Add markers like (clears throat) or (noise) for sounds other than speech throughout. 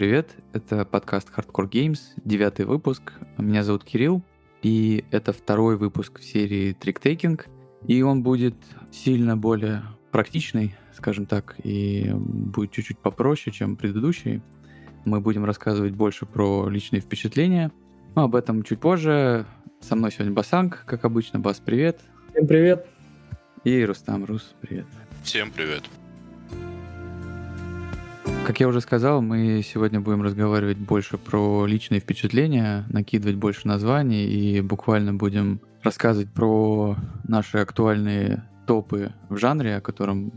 Привет, это подкаст Hardcore Games, девятый выпуск. Меня зовут Кирилл, и это второй выпуск в серии Триктейкинг, и он будет сильно более практичный, скажем так, и будет чуть-чуть попроще, чем предыдущий. Мы будем рассказывать больше про личные впечатления, но об этом чуть позже. Со мной сегодня Басанг, как обычно. Бас, привет. Всем привет. И Рустам Рус, привет. Всем привет. Как я уже сказал, мы сегодня будем разговаривать больше про личные впечатления, накидывать больше названий и буквально будем рассказывать про наши актуальные топы в жанре, о котором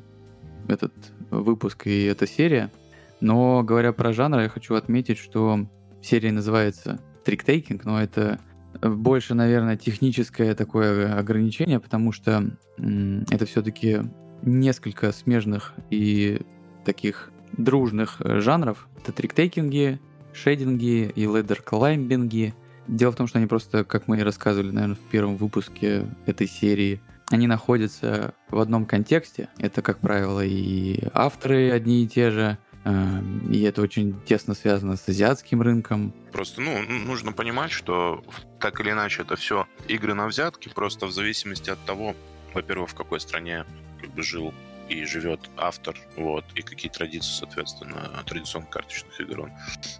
этот выпуск и эта серия. Но говоря про жанр, я хочу отметить, что серия называется триктейкинг, но это больше, наверное, техническое такое ограничение, потому что это все-таки несколько смежных и таких дружных э, жанров. Это триктейкинги, шейдинги и ледер-клаймбинги. Дело в том, что они просто, как мы и рассказывали, наверное, в первом выпуске этой серии, они находятся в одном контексте. Это, как правило, и авторы одни и те же, эм, и это очень тесно связано с азиатским рынком. Просто, ну, нужно понимать, что так или иначе это все игры на взятки, просто в зависимости от того, во-первых, в какой стране как бы жил и живет автор, вот, и какие традиции, соответственно, традиционных карточных игр он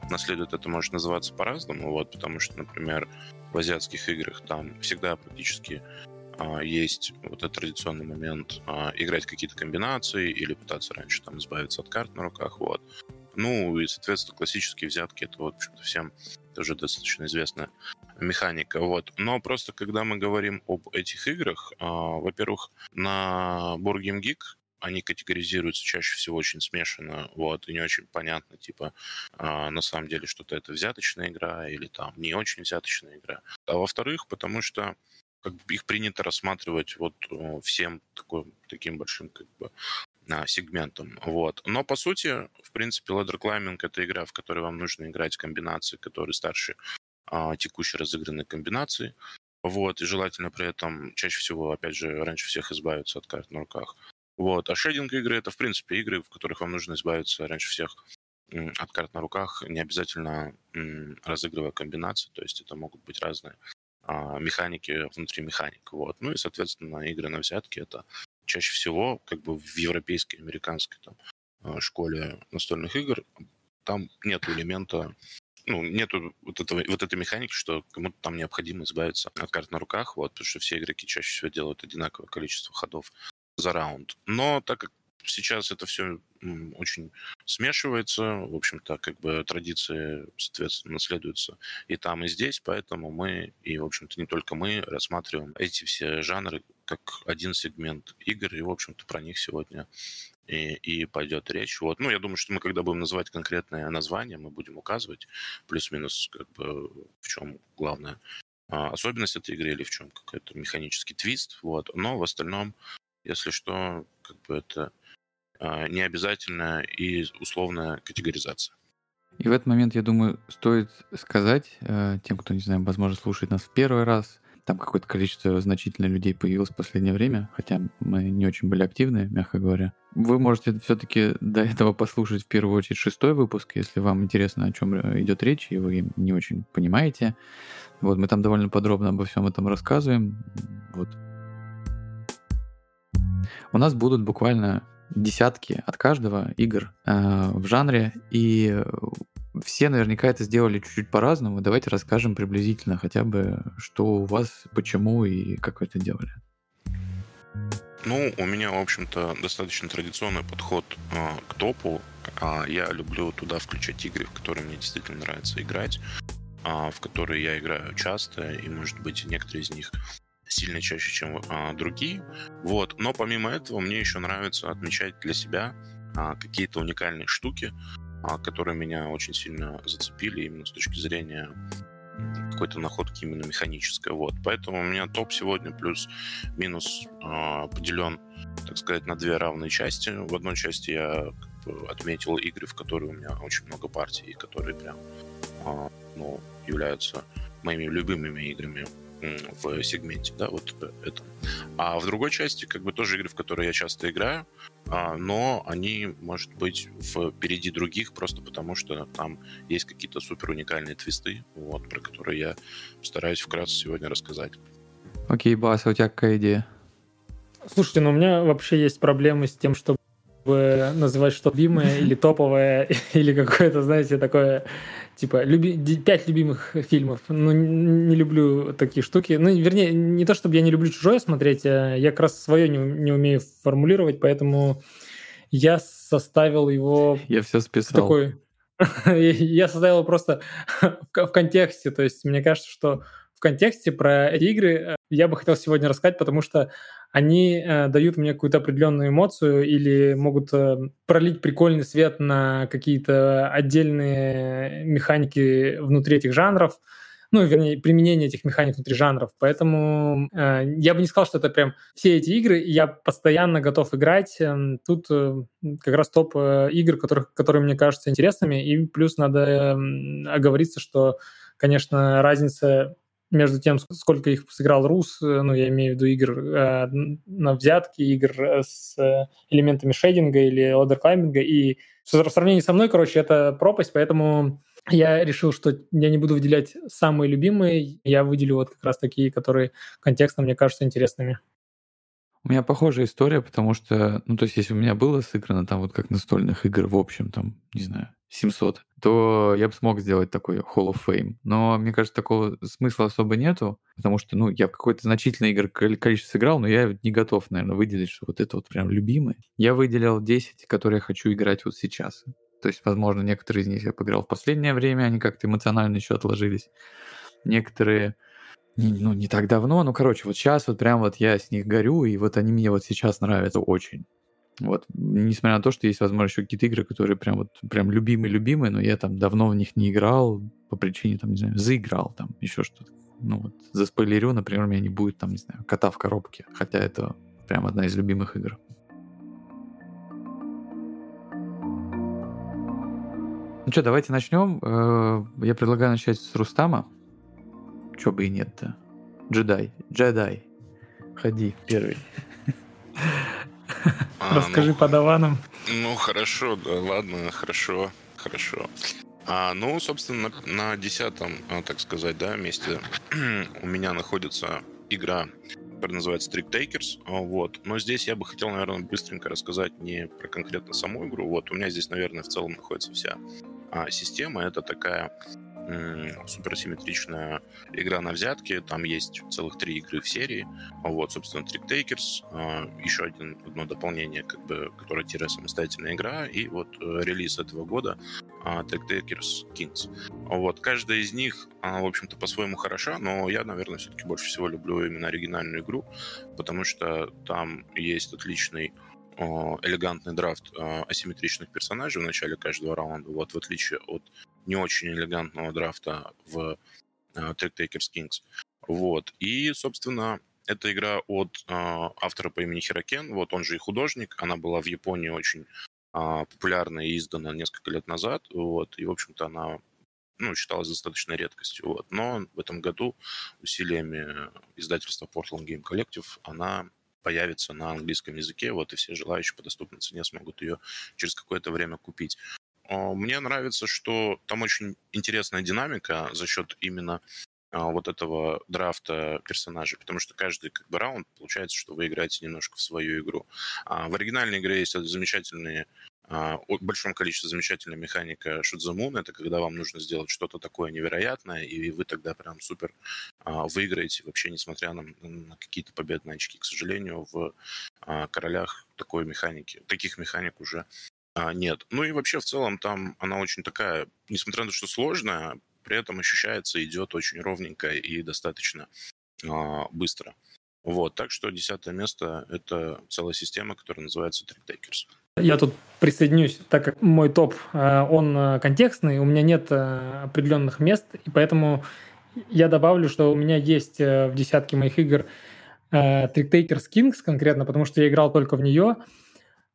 наследует. Это может называться по-разному, вот, потому что, например, в азиатских играх там всегда практически а, есть вот этот традиционный момент а, играть какие-то комбинации или пытаться раньше там избавиться от карт на руках, вот. Ну и, соответственно, классические взятки это, вот, в общем-то, всем тоже достаточно известная механика. Вот. Но просто когда мы говорим об этих играх, э, во-первых, на Board Game Geek они категоризируются чаще всего очень смешанно, вот, и не очень понятно, типа, э, на самом деле что-то это взяточная игра или там не очень взяточная игра. А во-вторых, потому что как бы их принято рассматривать вот всем такой, таким большим как бы а, сегментом. Вот. Но по сути, в принципе, Ladder Climbing это игра, в которой вам нужно играть комбинации, которые старше а, текущей разыгранной комбинации. Вот, и желательно при этом чаще всего, опять же, раньше всех избавиться от карт на руках. Вот. А шейдинг игры это, в принципе, игры, в которых вам нужно избавиться раньше всех от карт на руках, не обязательно разыгрывая комбинации, то есть это могут быть разные а, механики внутри механик. Вот. Ну и, соответственно, игры на взятки это чаще всего как бы в европейской, американской там, а, школе настольных игр там нет элемента ну, нету вот, этого, вот этой механики, что кому-то там необходимо избавиться от карт на руках, вот, потому что все игроки чаще всего делают одинаковое количество ходов за раунд. Но так как сейчас это все очень смешивается, в общем-то, как бы традиции, соответственно, наследуются и там, и здесь, поэтому мы, и, в общем-то, не только мы, рассматриваем эти все жанры как один сегмент игр, и, в общем-то, про них сегодня и, и пойдет речь. Вот. Ну, я думаю, что мы, когда будем называть конкретное название, мы будем указывать плюс-минус, как бы, в чем главная особенность этой игры или в чем какой-то механический твист. Вот. Но в остальном если что, как бы это а, не обязательная и условная категоризация. И в этот момент, я думаю, стоит сказать э, тем, кто, не знаю, возможно, слушает нас в первый раз, там какое-то количество значительных людей появилось в последнее время, хотя мы не очень были активны, мягко говоря. Вы можете все-таки до этого послушать в первую очередь шестой выпуск, если вам интересно, о чем э, идет речь, и вы не очень понимаете. Вот мы там довольно подробно обо всем этом рассказываем. Вот у нас будут буквально десятки от каждого игр э, в жанре, и все наверняка это сделали чуть-чуть по-разному. Давайте расскажем приблизительно хотя бы, что у вас, почему и как вы это делали. Ну, у меня, в общем-то, достаточно традиционный подход э, к топу. Э, я люблю туда включать игры, в которые мне действительно нравится играть, э, в которые я играю часто, и, может быть, некоторые из них сильно чаще, чем а, другие. Вот. Но помимо этого мне еще нравится отмечать для себя а, какие-то уникальные штуки, а, которые меня очень сильно зацепили именно с точки зрения какой-то находки именно механической. Вот. Поэтому у меня топ сегодня плюс-минус э, поделен, так сказать, на две равные части. В одной части я отметил игры, в которые у меня очень много партий, и которые прям э, ну, являются моими любимыми играми в сегменте, да, вот это. А в другой части, как бы тоже игры, в которые я часто играю, а, но они, может быть, впереди других, просто потому что там есть какие-то супер уникальные твисты, вот, про которые я постараюсь вкратце сегодня рассказать. Окей, Бас, а у тебя какая идея? Слушайте, ну у меня вообще есть проблемы с тем, чтобы называть что любимое (laughs) или топовое, или какое-то, знаете, такое, типа, люби... пять любимых фильмов. Ну, не люблю такие штуки. Ну, вернее, не то, чтобы я не люблю чужое смотреть, а я как раз свое не, не умею формулировать, поэтому я составил его... Я все списал. Такой... (laughs) я составил его просто (laughs) в контексте. То есть мне кажется, что в контексте про эти игры э, я бы хотел сегодня рассказать, потому что они э, дают мне какую-то определенную эмоцию или могут э, пролить прикольный свет на какие-то отдельные механики внутри этих жанров, ну, вернее, применение этих механик внутри жанров. Поэтому э, я бы не сказал, что это прям все эти игры, я постоянно готов играть. Эм, тут э, как раз топ э, игр, которых, которые мне кажутся интересными, и плюс надо э, оговориться, что, конечно, разница между тем, сколько их сыграл Рус, э, ну, я имею в виду игр э, на взятки, игр э, с э, элементами шейдинга или ладер клайминга, и в сравнении со мной, короче, это пропасть, поэтому я решил, что я не буду выделять самые любимые, я выделю вот как раз такие, которые контекстно мне кажутся интересными. У меня похожая история, потому что, ну, то есть, если у меня было сыграно там вот как настольных игр, в общем, там, не знаю, 700, то я бы смог сделать такой Hall of Fame. Но мне кажется, такого смысла особо нету, потому что, ну, я в какой-то значительной игр количество сыграл, но я не готов, наверное, выделить, что вот это вот прям любимый. Я выделил 10, которые я хочу играть вот сейчас. То есть, возможно, некоторые из них я поиграл в последнее время, они как-то эмоционально еще отложились. Некоторые не, ну, не так давно, ну, короче, вот сейчас вот прям вот я с них горю, и вот они мне вот сейчас нравятся очень. Вот, несмотря на то, что есть, возможно, еще какие-то игры, которые прям вот прям любимые-любимые, но я там давно в них не играл по причине, там, не знаю, заиграл там, еще что-то. Ну вот, за спойлерю, например, у меня не будет там, не знаю, кота в коробке, хотя это прям одна из любимых игр. Ну что, давайте начнем. Э, я предлагаю начать с Рустама. Чё бы и нет-то. Джедай. Джедай. Ходи, первый. А, Расскажи ну, подаванам. Ну, хорошо, да, ладно, хорошо, хорошо. А, ну, собственно, на, на десятом, а, так сказать, да, месте (clears throat) у меня находится игра, которая называется Trick Takers. А, вот. Но здесь я бы хотел, наверное, быстренько рассказать не про конкретно саму игру. Вот, у меня здесь, наверное, в целом находится вся а, система. Это такая суперсимметричная игра на взятки. Там есть целых три игры в серии. Вот, собственно, Trick Takers. А, еще один, одно дополнение, как бы, которое тире самостоятельная игра. И вот э, релиз этого года а, Trick Takers Kings. Вот, каждая из них, в общем-то, по-своему хороша, но я, наверное, все-таки больше всего люблю именно оригинальную игру, потому что там есть отличный элегантный драфт асимметричных персонажей в начале каждого раунда, вот в отличие от не очень элегантного драфта в uh, Trick Takers Kings. Вот. И, собственно, эта игра от uh, автора по имени Хирокен, вот он же и художник, она была в Японии очень uh, популярна и издана несколько лет назад, вот, и, в общем-то, она ну, считалась достаточно редкостью. Вот. Но в этом году усилиями издательства Portland Game Collective она появится на английском языке, вот, и все желающие по доступной цене смогут ее через какое-то время купить. А, мне нравится, что там очень интересная динамика за счет именно а, вот этого драфта персонажей, потому что каждый как бы раунд получается, что вы играете немножко в свою игру. А в оригинальной игре есть замечательные в большом количестве замечательная механика Moon. Это когда вам нужно сделать что-то такое невероятное, и вы тогда прям супер выиграете, вообще несмотря на, на какие-то победные очки. К сожалению, в королях такой механики, таких механик уже а, нет. Ну и вообще в целом там она очень такая, несмотря на то, что сложная, при этом ощущается, идет очень ровненько и достаточно а, быстро. Вот, так что десятое место — это целая система, которая называется Trick Takers. Я тут присоединюсь, так как мой топ, э, он э, контекстный, у меня нет э, определенных мест, и поэтому я добавлю, что у меня есть в десятке моих игр Trick Takers Kings конкретно, потому что я играл только в нее,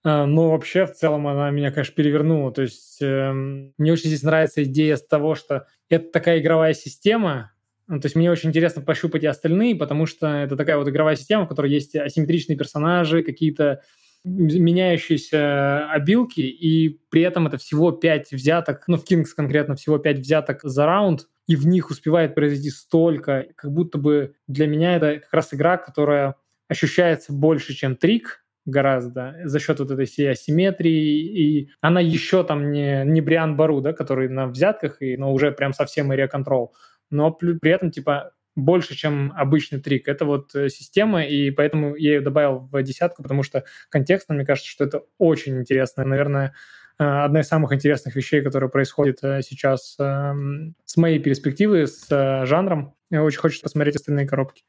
но вообще, в целом, она меня, конечно, перевернула. То есть э, мне очень здесь нравится идея с того, что это такая игровая система, То есть мне очень интересно пощупать и остальные, потому что это такая вот игровая система, в которой есть асимметричные персонажи, какие-то меняющиеся обилки, и при этом это всего 5 взяток, ну, в Kings конкретно всего 5 взяток за раунд, и в них успевает произойти столько, как будто бы для меня это как раз игра, которая ощущается больше, чем трик, гораздо за счет вот этой всей асимметрии, и она еще там не, не Бриан Бару, да, который на взятках, и, но уже прям совсем area control, но при этом, типа, больше, чем обычный трик. Это вот э, система, и поэтому я ее добавил в десятку, потому что контекстно, мне кажется, что это очень интересно. Наверное, э, одна из самых интересных вещей, которая происходит э, сейчас эм, с моей перспективы, с жанром. Я очень хочу посмотреть остальные коробки.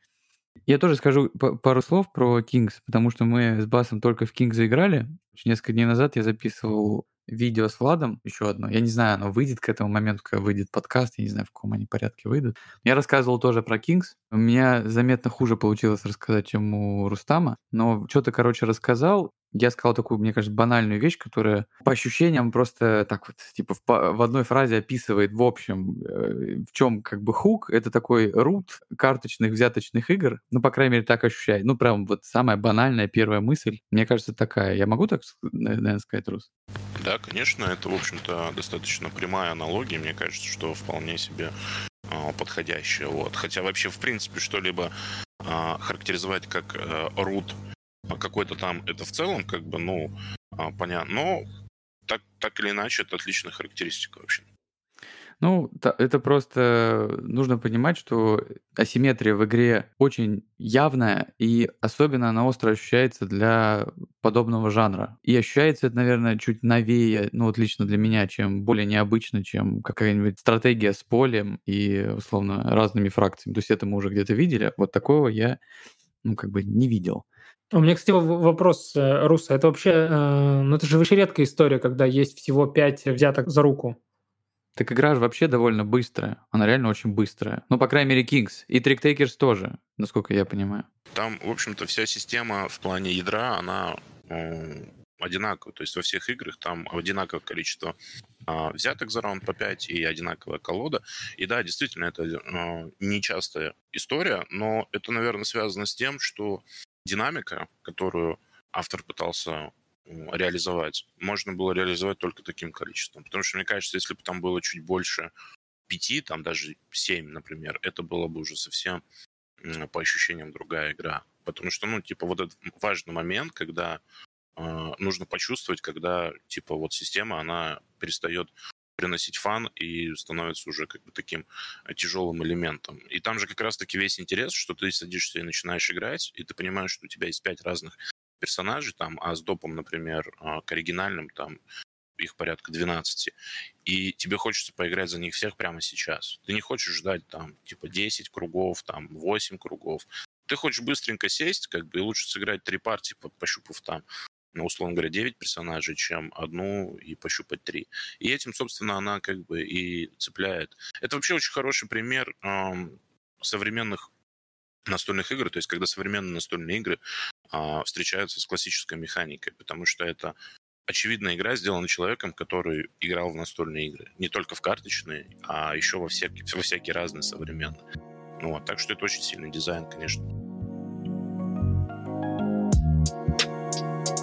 Я тоже скажу пару слов про Kings, потому что мы с Басом только в Kings заиграли. Несколько дней назад я записывал видео с Владом, еще одно. Я не знаю, оно выйдет к этому моменту, когда выйдет подкаст, я не знаю, в каком они порядке выйдут. Я рассказывал тоже про Kings. У меня заметно хуже получилось рассказать, чем у Рустама, но что-то, короче, рассказал, я сказал такую, мне кажется, банальную вещь, которая по ощущениям просто так вот, типа, в, в одной фразе описывает в общем, э, в чем как бы хук. Это такой рут карточных взяточных игр. Ну, по крайней мере, так ощущает. Ну, прям вот самая банальная первая мысль. Мне кажется, такая. Я могу так, наверное, сказать, Рус? Да, конечно, это, в общем-то, достаточно прямая аналогия. Мне кажется, что вполне себе а, подходящая. Вот. Хотя вообще, в принципе, что-либо а, характеризовать как root а какой-то там, это в целом как бы, ну, а, понятно. Но так, так или иначе, это отличная характеристика вообще. Ну, это просто нужно понимать, что асимметрия в игре очень явная, и особенно она остро ощущается для подобного жанра. И ощущается это, наверное, чуть новее, ну вот лично для меня, чем более необычно, чем какая-нибудь стратегия с полем и, условно, разными фракциями. То есть это мы уже где-то видели, вот такого я, ну, как бы не видел. У меня, кстати, вопрос, э, Руса. Это вообще, э, ну это же вообще редкая история, когда есть всего пять взяток за руку. Так игра же вообще довольно быстрая. Она реально очень быстрая. Ну, по крайней мере, Kings. И Trick тоже, насколько я понимаю. Там, в общем-то, вся система в плане ядра, она э, одинаковая. То есть во всех играх там одинаковое количество э, взяток за раунд по 5 и одинаковая колода. И да, действительно, это э, нечастая история, но это, наверное, связано с тем, что динамика, которую автор пытался реализовать, можно было реализовать только таким количеством. Потому что, мне кажется, если бы там было чуть больше пяти, там даже семь, например, это было бы уже совсем по ощущениям другая игра. Потому что, ну, типа, вот этот важный момент, когда э, нужно почувствовать, когда, типа, вот система, она перестает приносить фан и становится уже как бы таким э, тяжелым элементом. И там же как раз-таки весь интерес, что ты садишься и начинаешь играть, и ты понимаешь, что у тебя есть пять разных персонажей, там, а с допом, например, а, к оригинальным, там, их порядка 12, и тебе хочется поиграть за них всех прямо сейчас. Ты не хочешь ждать там типа 10 кругов, там 8 кругов. Ты хочешь быстренько сесть, как бы, и лучше сыграть три партии, пощупав там ну, условно говоря, 9 персонажей, чем одну и пощупать три. И этим, собственно, она как бы и цепляет. Это вообще очень хороший пример эм, современных настольных игр, то есть когда современные настольные игры э, встречаются с классической механикой, потому что это очевидная игра, сделана человеком, который играл в настольные игры. Не только в карточные, а еще во всякие, во всякие разные современные. Ну, вот, так что это очень сильный дизайн, конечно.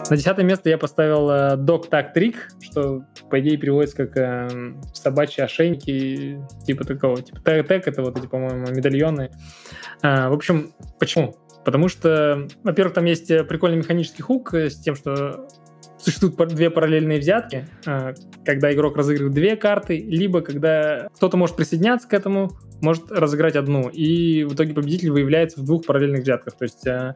На десятое место я поставил э, Dog Tag Trick, что, по идее, переводится как э, собачьи ошейники, типа такого. Типа тег это вот эти, по-моему, медальоны. А, в общем, почему? Потому что, во-первых, там есть прикольный механический хук с тем, что существуют две параллельные взятки, э, когда игрок разыгрывает две карты, либо когда кто-то может присоединяться к этому, может разыграть одну, и в итоге победитель выявляется в двух параллельных взятках. То есть э,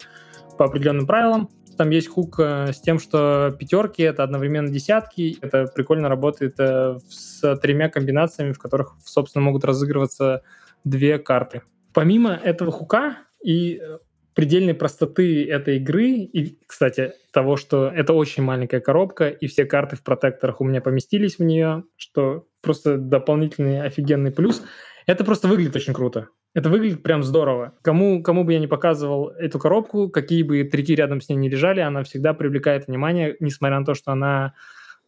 по определенным правилам там есть хук э, с тем, что пятерки — это одновременно десятки. Это прикольно работает э, с тремя комбинациями, в которых, собственно, могут разыгрываться две карты. Помимо этого хука и э, предельной простоты этой игры, и, кстати, того, что это очень маленькая коробка, и все карты в протекторах у меня поместились в нее, что просто дополнительный офигенный плюс, это просто выглядит очень круто. Это выглядит прям здорово. Кому, кому бы я не показывал эту коробку, какие бы трики рядом с ней не лежали, она всегда привлекает внимание, несмотря на то, что она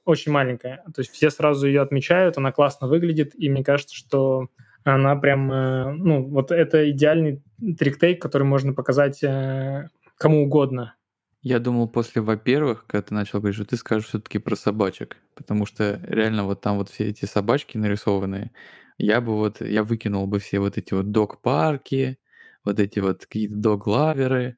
очень маленькая. То есть все сразу ее отмечают, она классно выглядит, и мне кажется, что она прям, э, ну, вот это идеальный триктейк, который можно показать э, кому угодно. Я думал после, во-первых, когда ты начал говорить, что ты скажешь все-таки про собачек, потому что реально вот там вот все эти собачки нарисованные, я бы вот, я выкинул бы все вот эти вот док-парки, вот эти вот какие-то дог-лаверы.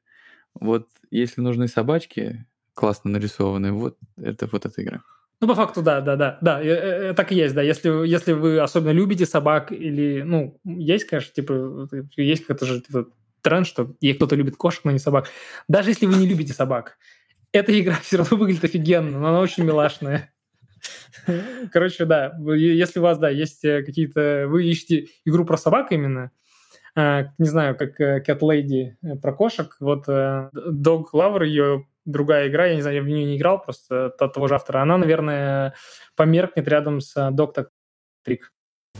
Вот если нужны собачки классно нарисованные, вот это вот эта игра. Ну, по факту, да, да, да, да, э, э, так и есть, да. Если, если вы особенно любите собак или, ну, есть, конечно, типа, есть какой-то же типа, тренд, что кто-то любит кошек, но не собак. Даже если вы не любите собак, эта игра все равно выглядит офигенно, но она очень милашная. (laughs) Короче, да, если у вас, да, есть э, какие-то... Вы ищете игру про собак именно, а, не знаю, как э, Cat Lady э, про кошек, вот Dog Lover, ее другая игра, я не знаю, я в нее не играл, просто от того же автора, она, наверное, померкнет рядом с Dog Трик.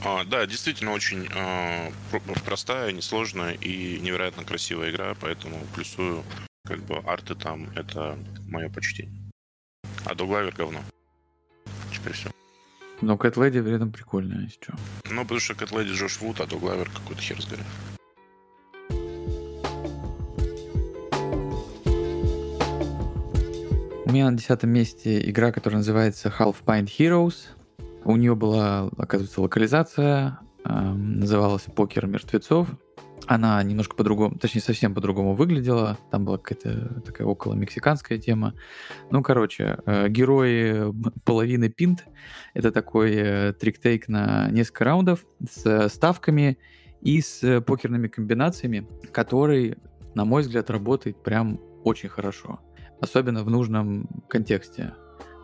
А, да, действительно очень э, простая, несложная и невероятно красивая игра, поэтому плюсую, как бы арты там это мое почтение. А Доглавер говно. Все. Но Кэт Леди при этом прикольная, если что. Ну, потому что Кэт Леди Джош Вуд, а Доглавер какой-то хер с горы. У меня на десятом месте игра, которая называется Half Pint Heroes. У нее была, оказывается, локализация, э, называлась «Покер мертвецов». Она немножко по-другому, точнее, совсем по-другому выглядела. Там была какая-то такая около мексиканская тема. Ну, короче, э, герои половины пинт. Это такой э, триктейк на несколько раундов с ставками и с покерными комбинациями, который, на мой взгляд, работает прям очень хорошо. Особенно в нужном контексте.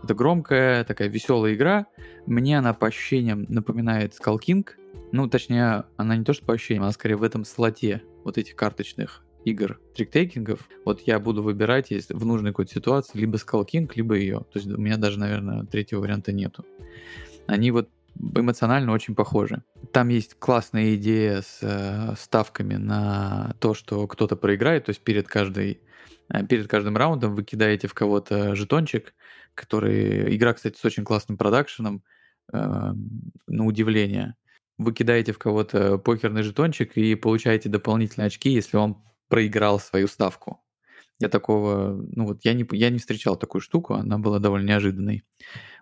Это громкая, такая веселая игра. Мне она по ощущениям напоминает Skull King. Ну, точнее, она не то что по ощущениям, она скорее в этом слоте вот этих карточных игр триктейкингов. Вот я буду выбирать если в нужной какой-то ситуации либо King, либо ее. То есть у меня даже, наверное, третьего варианта нету. Они вот эмоционально очень похожи. Там есть классная идея с э, ставками на то, что кто-то проиграет, то есть перед каждой э, перед каждым раундом вы кидаете в кого-то жетончик, который... Игра, кстати, с очень классным продакшеном, э, на удивление. Вы кидаете в кого-то покерный жетончик и получаете дополнительные очки, если он проиграл свою ставку. Я такого, ну вот я не, я не встречал такую штуку, она была довольно неожиданной.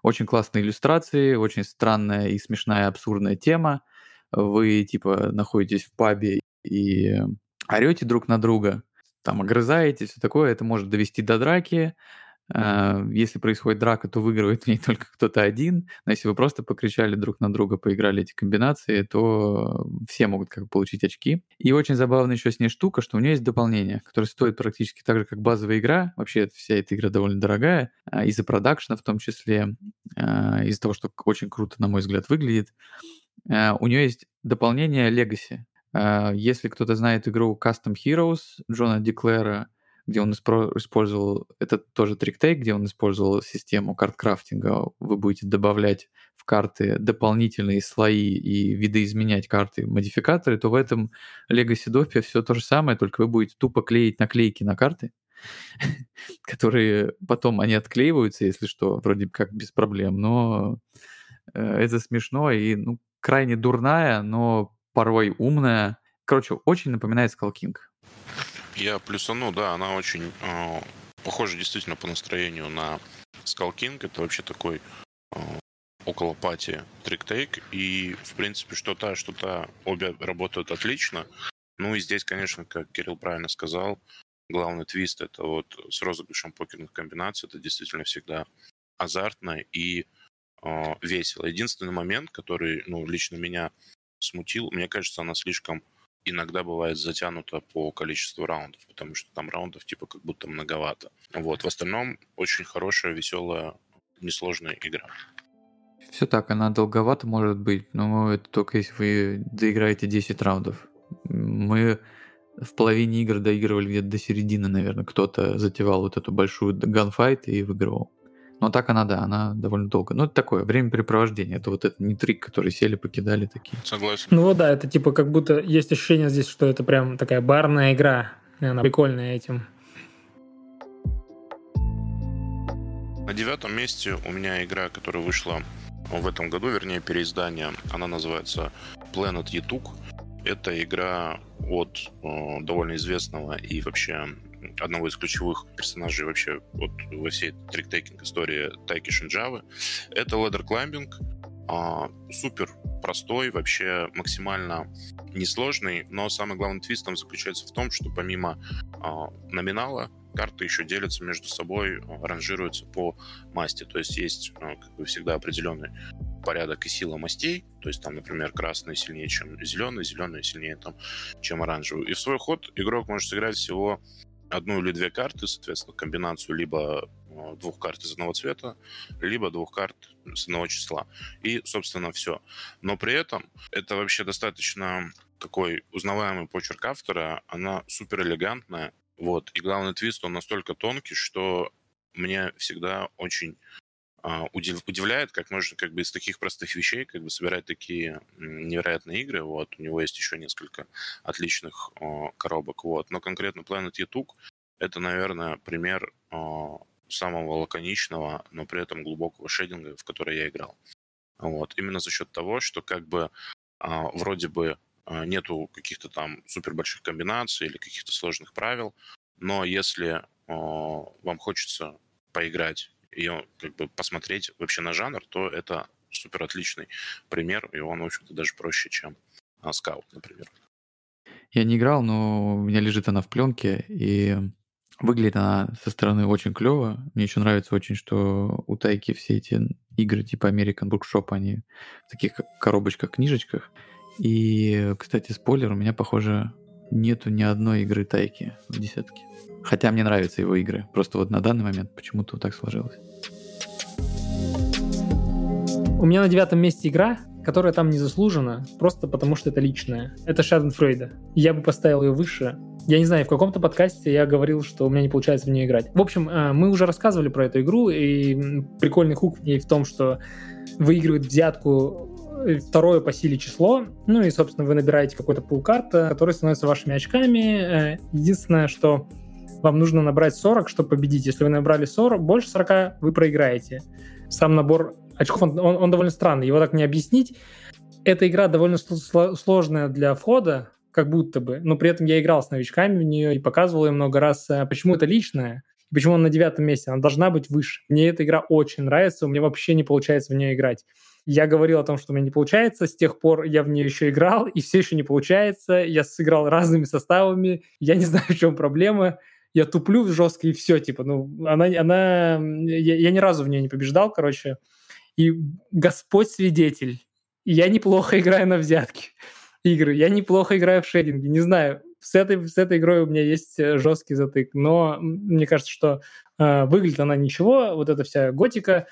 Очень классные иллюстрации, очень странная и смешная абсурдная тема. Вы типа находитесь в пабе и орете друг на друга, там огрызаетесь, все такое, это может довести до драки, если происходит драка, то выигрывает в ней (laughs) только кто-то один. Но если вы просто покричали друг на друга, поиграли эти комбинации, то все могут как бы получить очки. И очень забавная еще с ней штука, что у нее есть дополнение, которое стоит практически так же, как базовая игра. Вообще вся эта игра довольно дорогая, а, из-за продакшена в том числе, а, из-за того, что очень круто, на мой взгляд, выглядит. У нее есть дополнение Legacy. Если кто-то знает игру Custom Heroes Джона Деклера, где он использовал, это тоже триктейк, где он использовал систему карт-крафтинга. Вы будете добавлять в карты дополнительные слои и видоизменять карты, модификаторы, то в этом Legacy Dopia все то же самое, только вы будете тупо клеить наклейки на карты, (laughs) которые потом они отклеиваются, если что, вроде как без проблем, но э, это смешно и ну, крайне дурная, но порой умная. Короче, очень напоминает Skull King. Я плюсану, да, она очень э, похожа действительно по настроению на King. Это вообще такой э, около пати триктейк. И, в принципе, что та, что та, обе работают отлично. Ну и здесь, конечно, как Кирилл правильно сказал, главный твист это вот с розыгрышем покерных комбинаций. Это действительно всегда азартно и э, весело. Единственный момент, который, ну, лично меня смутил, мне кажется, она слишком иногда бывает затянуто по количеству раундов, потому что там раундов типа как будто многовато. Вот. В остальном очень хорошая, веселая, несложная игра. Все так, она долговато может быть, но это только если вы доиграете 10 раундов. Мы в половине игр доигрывали где-то до середины, наверное. Кто-то затевал вот эту большую ганфайт и выигрывал. Но так она, да, она довольно долго. Ну, это такое времяпрепровождение. Это вот это не трик, который сели, покидали такие. Согласен. Ну да, это типа как будто есть ощущение здесь, что это прям такая барная игра. И она прикольная этим. На девятом месте у меня игра, которая вышла в этом году, вернее, переиздание. Она называется Planet Yetuk. Это игра от э, довольно известного и вообще одного из ключевых персонажей вообще вот во всей трик-тейкинг истории Тайки Шинджавы. Это ladder climbing, э, супер простой, вообще максимально несложный, но самый главный твист там заключается в том, что помимо э, номинала карты еще делятся между собой, ранжируются по масти. То есть есть, как бы всегда, определенный порядок и сила мастей. То есть там, например, красный сильнее, чем зеленый, зеленый сильнее, там, чем оранжевый. И в свой ход игрок может сыграть всего одну или две карты, соответственно, комбинацию либо двух карт из одного цвета, либо двух карт с одного числа. И, собственно, все. Но при этом это вообще достаточно такой узнаваемый почерк автора, она супер элегантная, вот. И главный твист, он настолько тонкий, что мне всегда очень удивляет, как можно как бы из таких простых вещей как бы собирать такие невероятные игры. Вот. У него есть еще несколько отличных о, коробок. Вот. Но конкретно Planet Yatuk это, наверное, пример о, самого лаконичного, но при этом глубокого шейдинга, в который я играл. Вот. Именно за счет того, что как бы а, вроде бы а, нету каких-то там супер больших комбинаций или каких-то сложных правил, но если вам хочется поиграть и как бы посмотреть вообще на жанр, то это супер отличный пример, и он, в общем-то, даже проще, чем а, скаут, например. Я не играл, но у меня лежит она в пленке, и выглядит она со стороны очень клево. Мне еще нравится очень, что у Тайки все эти игры типа American Bookshop, они в таких коробочках, книжечках. И, кстати, спойлер, у меня, похоже, нету ни одной игры Тайки в десятке. Хотя мне нравятся его игры. Просто вот на данный момент почему-то так сложилось. У меня на девятом месте игра, которая там не заслужена, просто потому что это личная. Это Шаденфрейда. Я бы поставил ее выше. Я не знаю, в каком-то подкасте я говорил, что у меня не получается в нее играть. В общем, э, мы уже рассказывали про эту игру, и прикольный хук в ней в том, что выигрывает взятку второе по силе число. Ну и, собственно, вы набираете какой-то пул карт, э, который становится вашими очками. Э, единственное, что вам нужно набрать 40, чтобы победить. Если вы набрали 40, больше 40, вы проиграете. Сам набор очков, он, он, он довольно странный, его так не объяснить. Эта игра довольно сложная для входа, как будто бы, но при этом я играл с новичками в нее и показывал ее много раз, э, почему это личное, почему она на девятом месте, она должна быть выше. Мне эта игра очень нравится, у меня вообще не получается в нее играть. Я говорил о том, что у меня не получается, с тех пор я в нее еще играл, и все еще не получается. Я сыграл разными составами, я не (laughs) знаю, в чем проблема. Я туплю жестко, и все, типа, ну, она, она, я, я ни разу в нее не побеждал, короче. И Господь свидетель, я неплохо играю на взятки (laughs) игры, я неплохо играю в шейдинге, не знаю, с этой, с этой игрой у меня есть э, жесткий затык, но мне кажется, что э, выглядит она ничего, вот эта вся готика,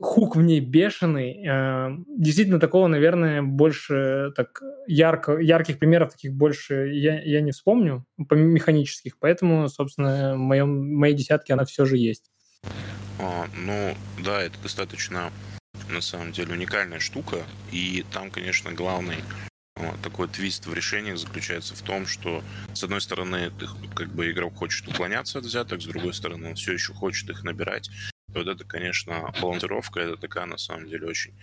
хук в ней бешеный. Э, действительно, такого, наверное, больше так ярко, ярких примеров таких больше я, я не вспомню, по механических. Поэтому, собственно, в моем, моей десятке она все же есть. А, ну, да, это достаточно, на самом деле, уникальная штука. И там, конечно, главный а, такой твист в решениях заключается в том, что, с одной стороны, как бы игрок хочет уклоняться от взяток, с другой стороны, он все еще хочет их набирать вот это, конечно, балансировка, это такая, на самом деле, очень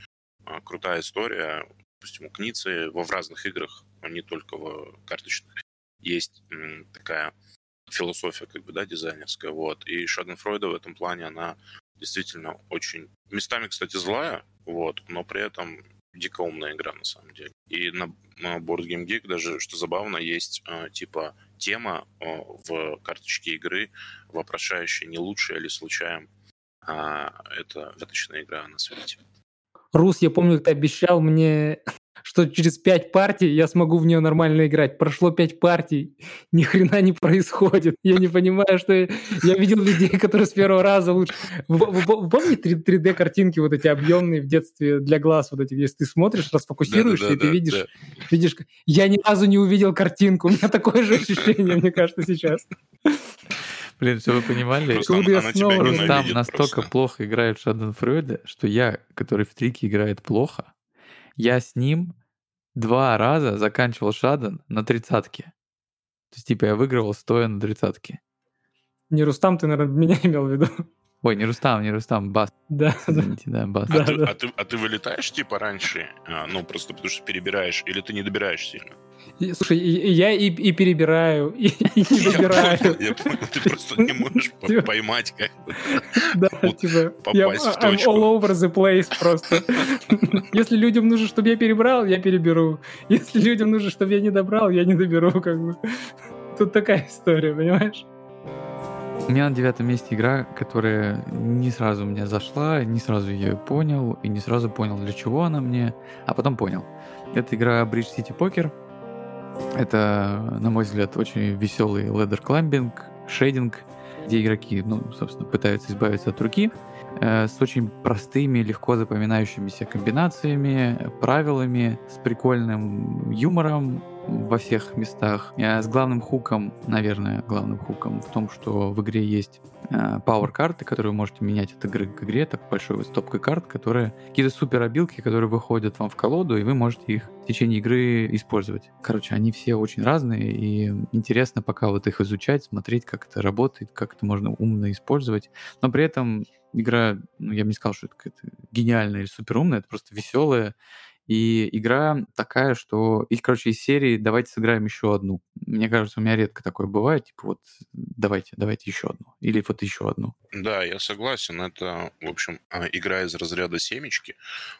а, крутая история. Допустим, у Кницы во в разных играх, а не только в карточных, есть такая философия, как бы, да, дизайнерская, вот. И Шаденфройда в этом плане, она действительно очень местами, кстати, злая, вот, но при этом дико умная игра, на самом деле. И на, на Board Game Geek даже, что забавно, есть э, типа тема э, в карточке игры, вопрошающая, не лучше ли случаем а это веточная игра на свете. Рус, я помню, ты обещал мне, (laughs) что через пять партий я смогу в нее нормально играть. Прошло пять партий, (laughs) ни хрена не происходит. Я не понимаю, что я, я видел людей, (laughs) которые с первого раза лучше. Вы, вы, вы помните 3D картинки вот эти объемные в детстве для глаз вот эти, если ты смотришь, расфокусируешься да, да, и ты да, видишь, да. видишь, я ни разу не увидел картинку. У меня такое же ощущение, мне кажется, сейчас. (laughs) Блин, все вы понимали? Рустам настолько просто. плохо играет в Шаденфройда, что я, который в трике играет плохо, я с ним два раза заканчивал Шаден на тридцатке. То есть, типа, я выигрывал стоя на тридцатке. Не Рустам, ты, наверное, (laughs) меня имел в виду. Ой, не Рустам, не Рустам, Бас. Да, Извините, да, Бас. А, Да, ты, да. а, ты, а ты вылетаешь типа раньше? А, ну, просто потому что перебираешь, или ты не добираешь сильно? И, Слушай, и- и я и, и перебираю, и, и не Я выбираю. понял, я понял, ты просто не можешь Типа- поймать как бы. Да, Вот типа, я попасть в I'm точку. all over the place просто. Если людям нужно, чтобы я перебрал, я переберу. Если людям нужно, чтобы я не добрал, я не доберу, как бы. Тут такая история, понимаешь? У меня на девятом месте игра, которая не сразу меня зашла, не сразу ее понял, и не сразу понял, для чего она мне, а потом понял. Это игра Bridge City Poker. Это, на мой взгляд, очень веселый ледер клаймбинг, шейдинг, где игроки, ну, собственно, пытаются избавиться от руки, э, с очень простыми, легко запоминающимися комбинациями, правилами, с прикольным юмором во всех местах, э, с главным хуком, наверное, главным хуком в том, что в игре есть э, пауэр-карты, которые вы можете менять от игры к игре, так большой вот стопкой карт, которые какие-то супер обилки, которые выходят вам в колоду, и вы можете их в течение игры использовать. Короче, они все очень разные, и интересно пока вот их изучать, смотреть, как это работает, как это можно умно использовать. Но при этом игра, ну, я бы не сказал, что это какая-то гениальная или супер умная, это просто веселая, и игра такая, что их, короче, из серии «давайте сыграем еще одну». Мне кажется, у меня редко такое бывает, типа вот давайте, давайте еще одну. Или вот еще одну. Да, я согласен. Это, в общем, а, игра из разряда семечки.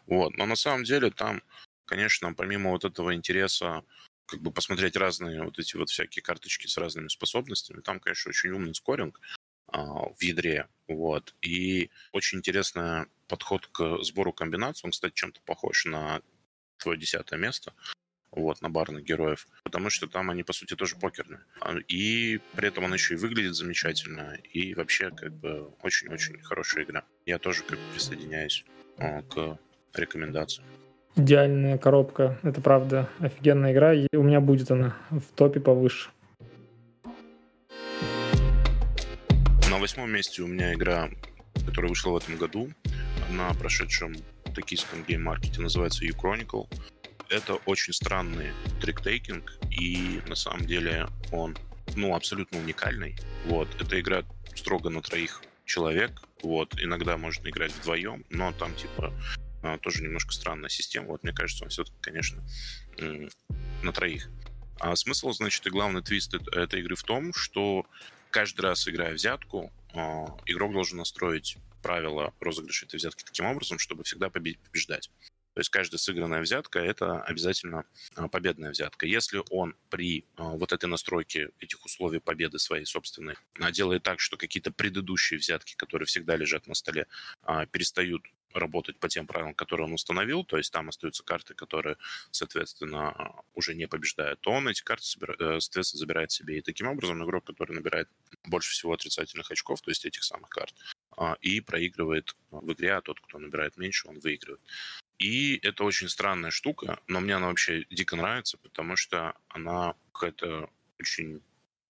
Вот. Но на самом деле там, конечно, помимо вот этого интереса как бы посмотреть разные вот эти вот всякие карточки с разными способностями, там, конечно, очень умный скоринг а, в ядре. Вот. И очень интересный подход к сбору комбинаций. Он, кстати, чем-то похож на твое десятое место. Вот, на барных героев. Потому что там они, по сути, тоже покерные. А, И при этом он еще и выглядит замечательно. И вообще, как бы, очень-очень хорошая игра. Я тоже как бы присоединяюсь а, к рекомендациям. Идеальная коробка, это правда офигенная игра, и у меня будет она в топе повыше. На восьмом месте у меня игра, которая вышла в этом году на прошедшем токийском гейм-маркете, называется U-Chronicle. Это очень странный трик-тейкинг, и на самом деле он ну, абсолютно уникальный. Вот. Это игра строго на троих человек. Вот. Иногда можно играть вдвоем, но там типа а, тоже немножко странная система. Вот мне кажется, он все-таки, конечно, на троих. А смысл, значит, и главный твист эт- этой игры в том, что каждый раз, играя взятку, а, игрок должен настроить правила розыгрыша этой взятки таким образом, чтобы всегда побеждать. То есть каждая сыгранная взятка – это обязательно а, победная взятка. Если он при а, вот этой настройке этих условий победы своей собственной а, делает так, что какие-то предыдущие взятки, которые всегда лежат на столе, перестают работать по тем правилам, которые он установил, то есть там остаются карты, которые, соответственно, уже не побеждают, то он эти карты, э, соответственно, забирает себе. И таким образом игрок, который набирает больше всего отрицательных очков, то есть этих самых карт, и проигрывает в игре, а тот, кто набирает меньше, он выигрывает. И это очень странная штука, но мне она вообще дико нравится, потому что она какая-то очень...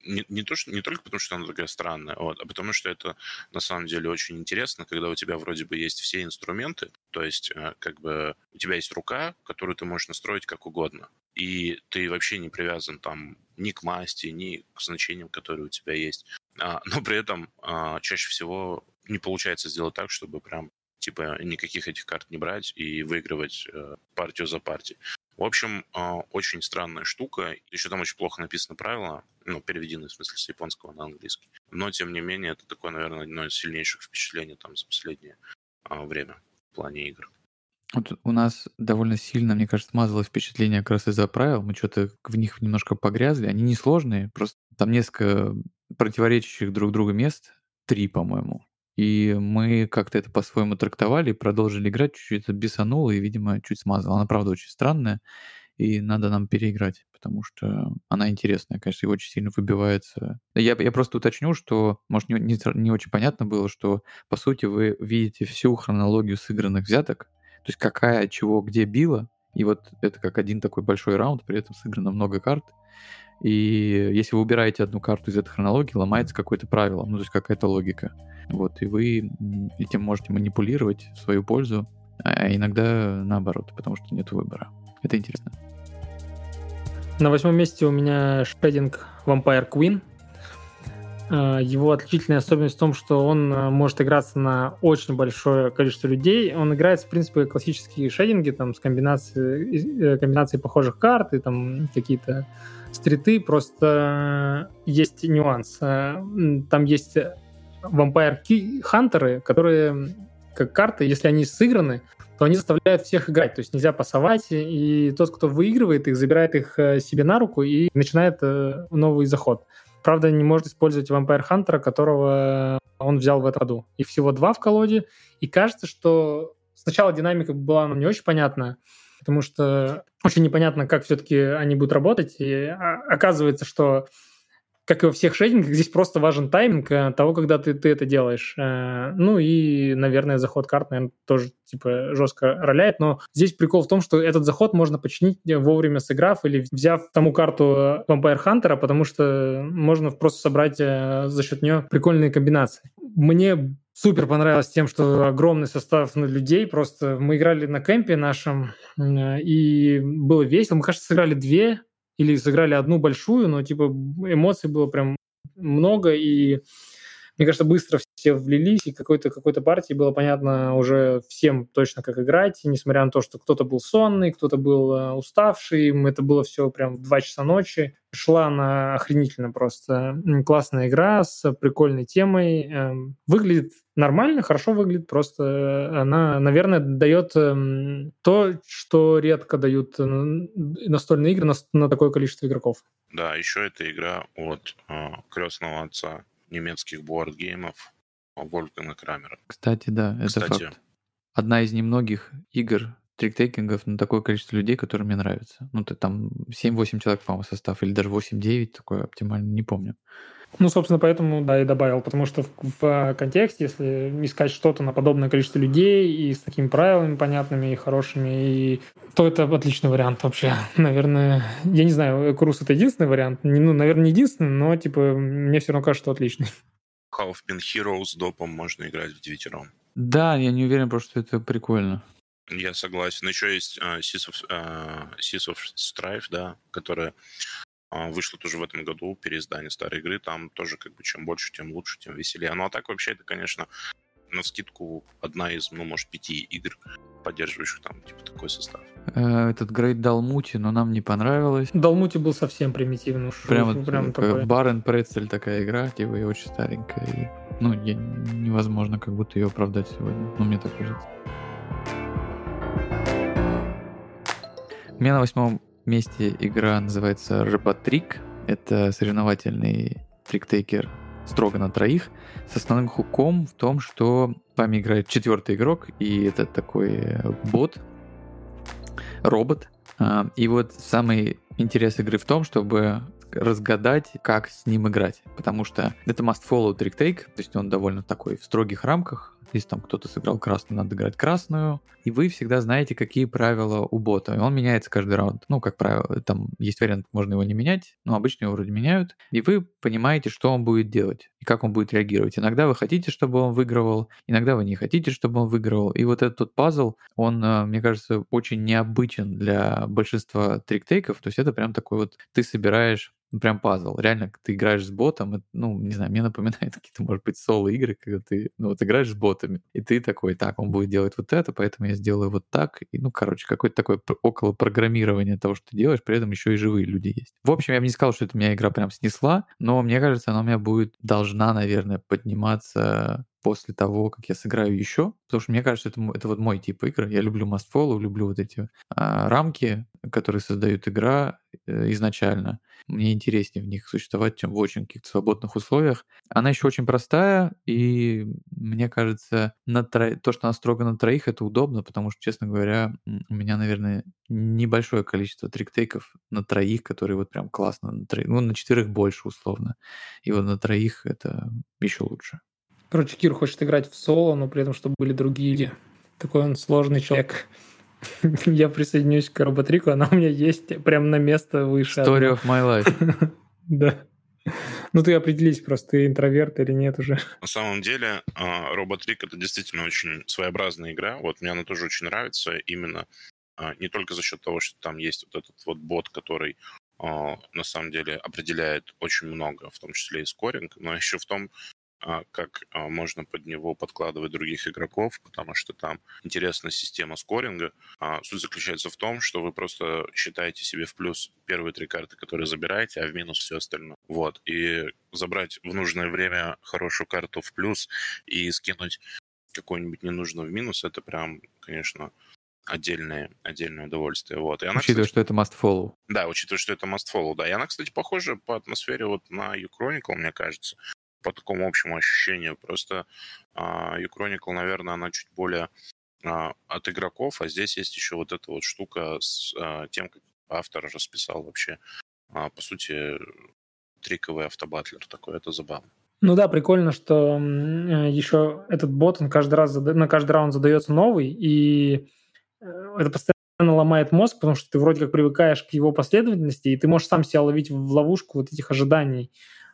Не, не, то, что, не только потому, что она такая странная, вот, а потому что это на самом деле очень интересно, когда у тебя вроде бы есть все инструменты, то есть э, как бы у тебя есть рука, которую ты можешь настроить как угодно, и ты вообще не привязан там ни к масти, ни к значениям, которые у тебя есть. А, но при этом а, чаще всего не получается сделать так, чтобы прям типа никаких этих карт не брать и выигрывать э, партию за партией. В общем, э, очень странная штука. Еще там очень плохо написаны правила, ну, переведены, в смысле, с японского на английский. Но, тем не менее, это такое, наверное, одно из сильнейших впечатлений там за последнее э, время в плане игр. Вот у нас довольно сильно, мне кажется, смазалось впечатление как раз из-за правил. Мы что-то в них немножко погрязли. Они несложные, просто там несколько противоречащих друг другу мест. Три, по-моему. И мы как-то это по-своему трактовали, продолжили играть, чуть-чуть это бесануло и, видимо, чуть смазало. Она, правда, очень странная, и надо нам переиграть, потому что она интересная, конечно, и очень сильно выбивается. Я, я просто уточню, что, может, не, не, не очень понятно было, что, по сути, вы видите всю хронологию сыгранных взяток, то есть какая чего где била, и вот это как один такой большой раунд, при этом сыграно много карт, и если вы убираете одну карту из этой хронологии, ломается какое-то правило, ну, то есть какая-то логика. Вот, и вы этим можете манипулировать в свою пользу, а иногда наоборот, потому что нет выбора. Это интересно. На восьмом месте у меня шейдинг Vampire Queen. э, его отличительная особенность в том, что он э, может играться на очень большое количество людей. Он играет, в принципе, классические шейдинги там, с комбинацией, комбинацией похожих карт и там какие-то стриты. Просто есть нюанс. Там есть Vampire Хантеры, которые как карты, если они сыграны, то они заставляют всех играть. То есть нельзя пасовать, и тот, кто выигрывает их, забирает их э, себе на руку и начинает э, новый заход. Правда, не может использовать Vampire Hunter, которого он взял в этом году. Их всего два в колоде, и кажется, что сначала динамика была нам не очень понятна, потому что очень непонятно, как все-таки они будут работать, и а, оказывается, что как и во всех шейдингах, здесь просто важен тайминг э, того, когда ты, ты это делаешь. Э, ну и, наверное, заход карт, наверное, тоже типа жестко роляет, но здесь прикол в том, что этот заход можно починить вовремя сыграв или взяв тому карту Vampire Hunter, потому что можно просто собрать э, за счет нее прикольные комбинации. Мне супер понравилось тем, что огромный состав людей. Просто мы играли на кемпе нашем, и было весело. Мы, кажется, сыграли две или сыграли одну большую, но типа эмоций было прям много, и мне кажется, быстро все влились, и какой-то какой-то партии было понятно уже всем точно, как играть, несмотря на то, что кто-то был сонный, кто-то был э, уставший, это было все прям в 2 часа ночи. Шла она охренительно просто. Классная игра с прикольной темой. Эм, выглядит нормально, хорошо выглядит, просто она, наверное, дает эм, то, что редко дают э, настольные игры на, на такое количество игроков. Да, еще эта игра от э, крестного отца немецких бордгеймов Вольфганга Крамера. Кстати, да, это Кстати, факт. Одна из немногих игр триктейкингов на такое количество людей, которые мне нравятся. Ну, ты там 7-8 человек, по-моему, состав, или даже 8-9, такое оптимально, не помню. Ну, собственно, поэтому, да, и добавил, потому что в, в контексте, если искать что-то на подобное количество людей и с такими правилами понятными и хорошими, и, то это отличный вариант вообще. (laughs) Наверное, я не знаю, Крус это единственный вариант, не, ну, наверное, не единственный, но, типа, мне все равно кажется, что отличный. Half Pin Hero с допом можно играть в девятером. Да, я не уверен, просто что это прикольно. Я согласен. Еще есть uh, Seas, of, uh, Seas of Strife, да, которая uh, вышла тоже в этом году, переиздание старой игры. Там тоже как бы чем больше, тем лучше, тем веселее. Ну а так вообще это, конечно, на скидку одна из, ну, может, пяти игр, поддерживающих там, типа, такой состав. Э, этот Грейт Далмути, но нам не понравилось. Далмути был совсем примитивный. Прям, прям такой. Барен Прецель такая игра, типа, и очень старенькая. И, ну, я, невозможно как будто ее оправдать сегодня. Ну, мне так кажется. У меня на восьмом месте игра называется Роботрик. Это соревновательный триктейкер строго на троих, с основным хуком в том, что вами играет четвертый игрок, и это такой э, бот, робот. А, и вот самый интерес игры в том, чтобы разгадать, как с ним играть. Потому что это must follow trick take, то есть он довольно такой в строгих рамках, если там кто-то сыграл красную, надо играть красную. И вы всегда знаете, какие правила у бота. И он меняется каждый раунд. Ну, как правило, там есть вариант, можно его не менять, но обычно его вроде меняют. И вы понимаете, что он будет делать и как он будет реагировать. Иногда вы хотите, чтобы он выигрывал, иногда вы не хотите, чтобы он выигрывал. И вот этот пазл, он, э, мне кажется, очень необычен для большинства триктейков. То есть это прям такой вот, ты собираешь ну, прям пазл. Реально, ты играешь с ботом, ну, не знаю, мне напоминает (laughs) какие-то, может быть, соло-игры, когда ты, ну, вот играешь с ботами, и ты такой, так, он будет делать вот это, поэтому я сделаю вот так. И, ну, короче, какое-то такое около программирования того, что ты делаешь, при этом еще и живые люди есть. В общем, я бы не сказал, что это меня игра прям снесла, но мне кажется, она у меня будет, должна, наверное, подниматься после того, как я сыграю еще, потому что мне кажется, это, это вот мой тип игр. Я люблю Follow, люблю вот эти а, рамки, которые создают игра э, изначально мне интереснее в них существовать, чем в очень каких-то свободных условиях. Она еще очень простая, и мне кажется, на тро... то, что она строго на троих, это удобно, потому что, честно говоря, у меня, наверное, небольшое количество триктейков на троих, которые вот прям классно, на троих, ну, на четверых больше условно. И вот на троих это еще лучше. Короче, Кир хочет играть в соло, но при этом, чтобы были другие. Такой он сложный человек. (laughs) Я присоединюсь к роботрику, она у меня есть прям на место выше. Story of my life. (laughs) Да. Ну, ты определись просто, ты интроверт или нет уже. (laughs) На самом деле, Роботрик — это действительно очень своеобразная игра. Вот мне она тоже очень нравится именно а, не только за счет того, что там есть вот этот вот бот, который на самом деле определяет очень много, в том числе и скоринг, но еще в том, а, как а, можно под него подкладывать других игроков, потому что там интересная система скоринга. А, суть заключается в том, что вы просто считаете себе в плюс первые три карты, которые забираете, а в минус все остальное. Вот. И забрать в нужное время хорошую карту в плюс и скинуть какую-нибудь ненужную в минус, это прям, конечно, отдельное, отдельное удовольствие. Вот. И она, учитывая, кстати, что это must follow. Да, учитывая, что это must follow, да. И она, кстати, похожа по атмосфере вот на U-Chronicle, мне кажется по такому общему ощущению. Просто U-Chronicle, наверное, она чуть более uh, от игроков, а здесь есть еще вот эта вот штука с uh, тем, как автор расписал вообще, по сути, триковый автобатлер такой, это забавно. Ну да, прикольно, что э, еще этот бот, он каждый раз, на каждый раунд задается новый, и э, это постоянно ломает мозг, потому что ты вроде как привыкаешь к его последовательности, и ты можешь сам себя ловить в ловушку вот этих ожиданий.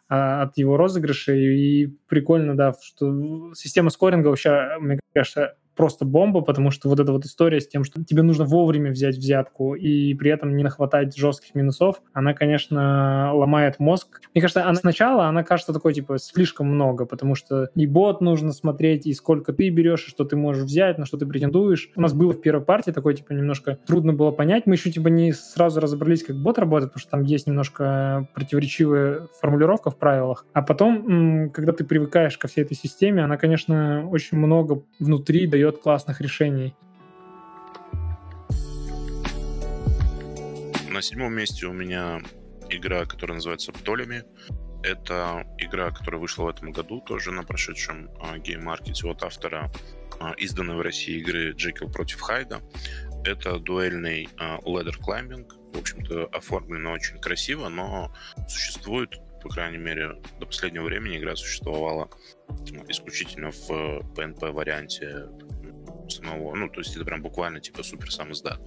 А, от его розыгрыша. И прикольно, да, что система скоринга вообще, мне кажется, просто бомба, потому что вот эта вот история с тем, что тебе нужно вовремя взять взятку и при этом не нахватать жестких минусов, она, конечно, ломает мозг. Мне кажется, она сначала, она кажется такой, типа, слишком много, потому что и бот нужно смотреть, и сколько ты берешь, и что ты можешь взять, на что ты претендуешь. У нас было в первой партии такой, типа, немножко трудно было понять. Мы еще, типа, не сразу разобрались, как бот работает, потому что там есть немножко противоречивая формулировка в правилах. А потом, когда ты привыкаешь ко всей этой системе, она, конечно, очень много внутри дает дает классных решений. На седьмом месте у меня игра, которая называется Птолеми. Это игра, которая вышла в этом году, тоже на прошедшем гейм-маркете от автора а, изданной в России игры Джекил против Хайда. Это дуэльный а, ladder climbing. В общем-то, оформлено очень красиво, но существует, по крайней мере, до последнего времени игра существовала исключительно в PNP-варианте самого, ну, то есть это прям буквально типа супер сам издат.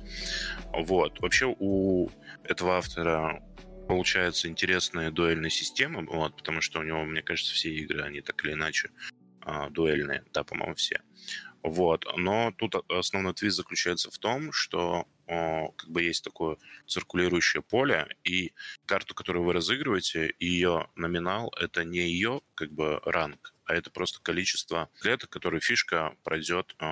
Вот. Вообще у этого автора получается интересная дуэльная система, вот, потому что у него, мне кажется, все игры, они так или иначе а, дуэльные, да, по-моему, все. Вот. Но тут основной твист заключается в том, что о, как бы есть такое циркулирующее поле, и карту, которую вы разыгрываете, ее номинал — это не ее как бы ранг, а это просто количество клеток, которые фишка пройдет э,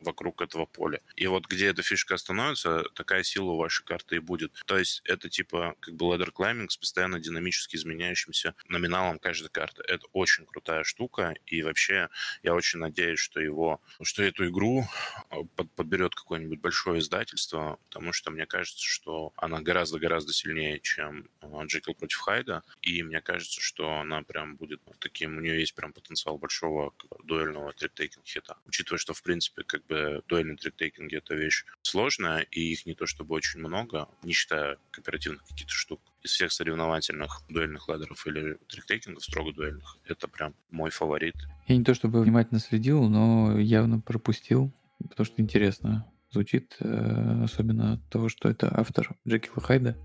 вокруг этого поля. И вот где эта фишка остановится, такая сила у вашей карты и будет. То есть это типа как бы ladder climbing с постоянно динамически изменяющимся номиналом каждой карты. Это очень крутая штука, и вообще я очень надеюсь, что его, что эту игру а, под, подберет какое-нибудь большое издательство, потому что мне кажется, что она гораздо-гораздо сильнее, чем Джекил против Хайда, и мне кажется, что она прям будет таким, у нее есть прям потенциал потенциал большого дуэльного триктейкинг хита. Учитывая, что, в принципе, как бы дуэльный триктейкинг — это вещь сложная, и их не то чтобы очень много, не считая кооперативных каких-то штук. Из всех соревновательных дуэльных ладеров или триктейкингов, строго дуэльных, это прям мой фаворит. Я не то чтобы внимательно следил, но явно пропустил, потому что интересно звучит, э, особенно от того, что это автор Джекила Хайда,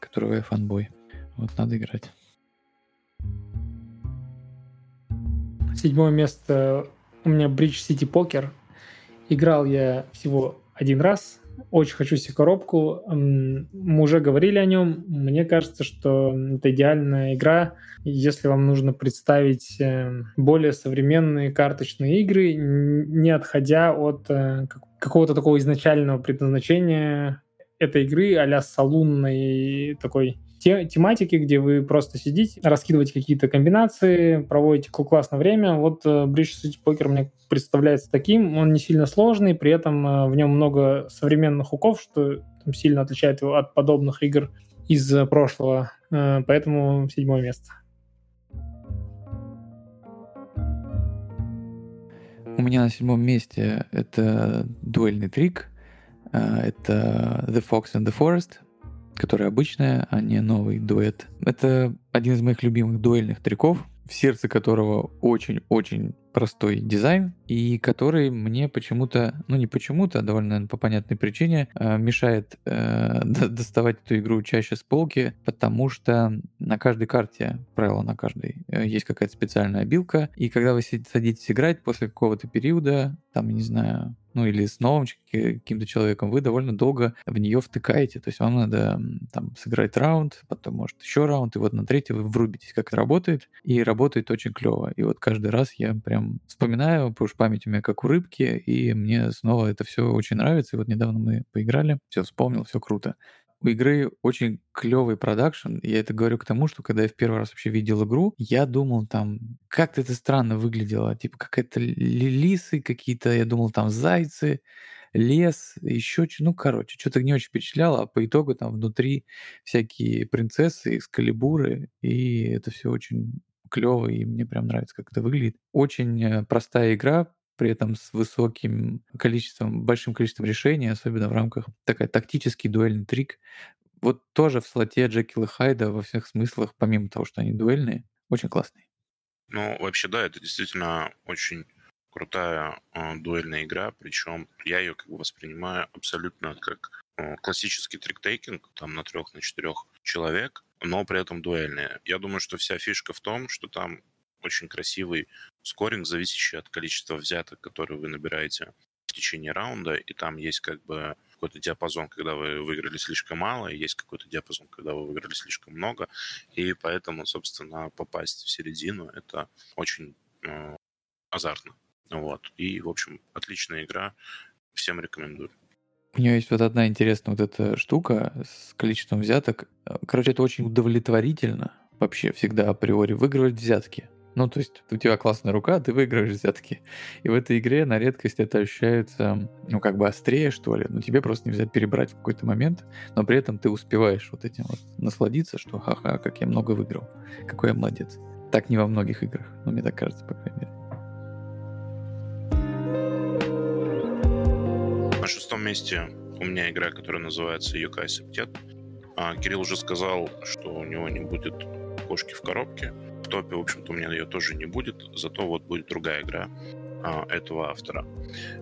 которого я фанбой. Вот надо играть. Седьмое место у меня Bridge City Poker. Играл я всего один раз. Очень хочу себе коробку. Мы уже говорили о нем. Мне кажется, что это идеальная игра, если вам нужно представить э, более современные карточные игры, не отходя от э, какого-то такого изначального предназначения этой игры а-ля салунной такой те, тематики, где вы просто сидите, раскидываете какие-то комбинации, проводите классное время. Вот э, Bridge City Poker мне представляется таким. Он не сильно сложный, при этом э, в нем много современных хуков, что там, сильно отличает его от подобных игр из прошлого. Э, поэтому седьмое место. У меня на седьмом месте это дуэльный трик. Это The Fox and the Forest которая обычная, а не новый дуэт. Это один из моих любимых дуэльных треков, в сердце которого очень-очень простой дизайн, и который мне почему-то, ну не почему-то, а довольно, наверное, по понятной причине, э, мешает э, (laughs) доставать эту игру чаще с полки, потому что на каждой карте, правило на каждой, э, есть какая-то специальная обилка, и когда вы садитесь играть после какого-то периода, там, не знаю, ну или с новым каким-то человеком, вы довольно долго в нее втыкаете. То есть вам надо там сыграть раунд, потом может еще раунд, и вот на третий вы врубитесь, как это работает, и работает очень клево. И вот каждый раз я прям вспоминаю, потому что память у меня как у рыбки, и мне снова это все очень нравится. И вот недавно мы поиграли, все вспомнил, все круто у игры очень клевый продакшн. Я это говорю к тому, что когда я в первый раз вообще видел игру, я думал там, как-то это странно выглядело. Типа какая-то лисы какие-то, я думал там зайцы, лес, еще что ну, короче, что-то не очень впечатляло, а по итогу там внутри всякие принцессы, экскалибуры, и это все очень клево, и мне прям нравится, как это выглядит. Очень э, простая игра, при этом с высоким количеством, большим количеством решений, особенно в рамках такая тактический дуэльный трик. Вот тоже в слоте Джекила Хайда во всех смыслах, помимо того, что они дуэльные, очень классный. Ну, вообще, да, это действительно очень крутая э, дуэльная игра, причем я ее как бы воспринимаю абсолютно как э, классический триктейкинг, там на трех, на четырех человек, но при этом дуэльная. Я думаю, что вся фишка в том, что там очень красивый скоринг, зависящий от количества взяток, которые вы набираете в течение раунда, и там есть как бы какой-то диапазон, когда вы выиграли слишком мало, и есть какой-то диапазон, когда вы выиграли слишком много, и поэтому, собственно, попасть в середину это очень э, азартно. Вот. И, в общем, отличная игра, всем рекомендую. У нее есть вот одна интересная вот эта штука с количеством взяток. Короче, это очень удовлетворительно вообще всегда априори выигрывать взятки. Ну, то есть у тебя классная рука, ты выигрываешь взятки. И в этой игре на редкость это ощущается, ну, как бы острее, что ли. Ну, тебе просто нельзя перебрать в какой-то момент, но при этом ты успеваешь вот этим вот насладиться, что ха-ха, как я много выиграл, какой я молодец. Так не во многих играх, ну, мне так кажется, по крайней мере. На шестом месте у меня игра, которая называется Yokai Septet. А, Кирилл уже сказал, что у него не будет кошки в коробке топе, в общем-то, у меня ее тоже не будет, зато вот будет другая игра а, этого автора.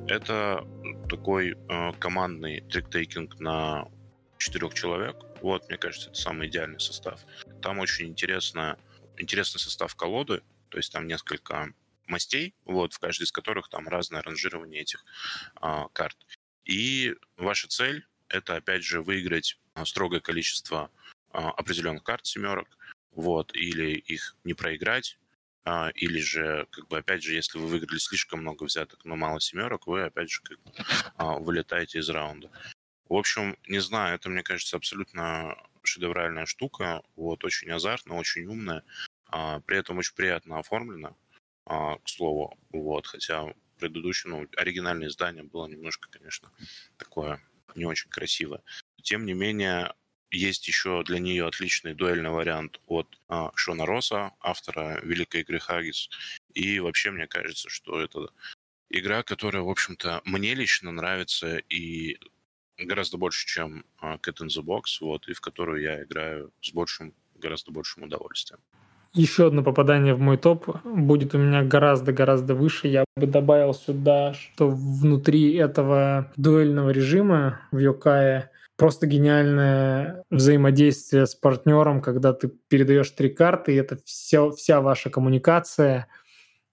Это такой а, командный триктейкинг на четырех человек. Вот, мне кажется, это самый идеальный состав. Там очень интересно, интересный состав колоды, то есть там несколько мастей, вот, в каждой из которых там разное ранжирование этих а, карт. И ваша цель это, опять же, выиграть а, строгое количество определенных карт семерок, вот, или их не проиграть, а, или же, как бы, опять же, если вы выиграли слишком много взяток, но мало семерок, вы, опять же, как бы, а, вылетаете из раунда. В общем, не знаю, это, мне кажется, абсолютно шедевральная штука, вот, очень азартная, очень умная, а, при этом очень приятно оформлена, к слову, вот, хотя предыдущее, ну, оригинальное издание было немножко, конечно, такое не очень красивое. Тем не менее, есть еще для нее отличный дуэльный вариант от а, Шона Росса, автора великой игры Хагис. И вообще мне кажется, что это игра, которая, в общем-то, мне лично нравится и гораздо больше, чем а, Cat in the Box, вот, и в которую я играю с большим, гораздо большим удовольствием. Еще одно попадание в мой топ будет у меня гораздо-гораздо выше. Я бы добавил сюда, что внутри этого дуэльного режима в Йокае просто гениальное взаимодействие с партнером, когда ты передаешь три карты, и это вся, вся ваша коммуникация,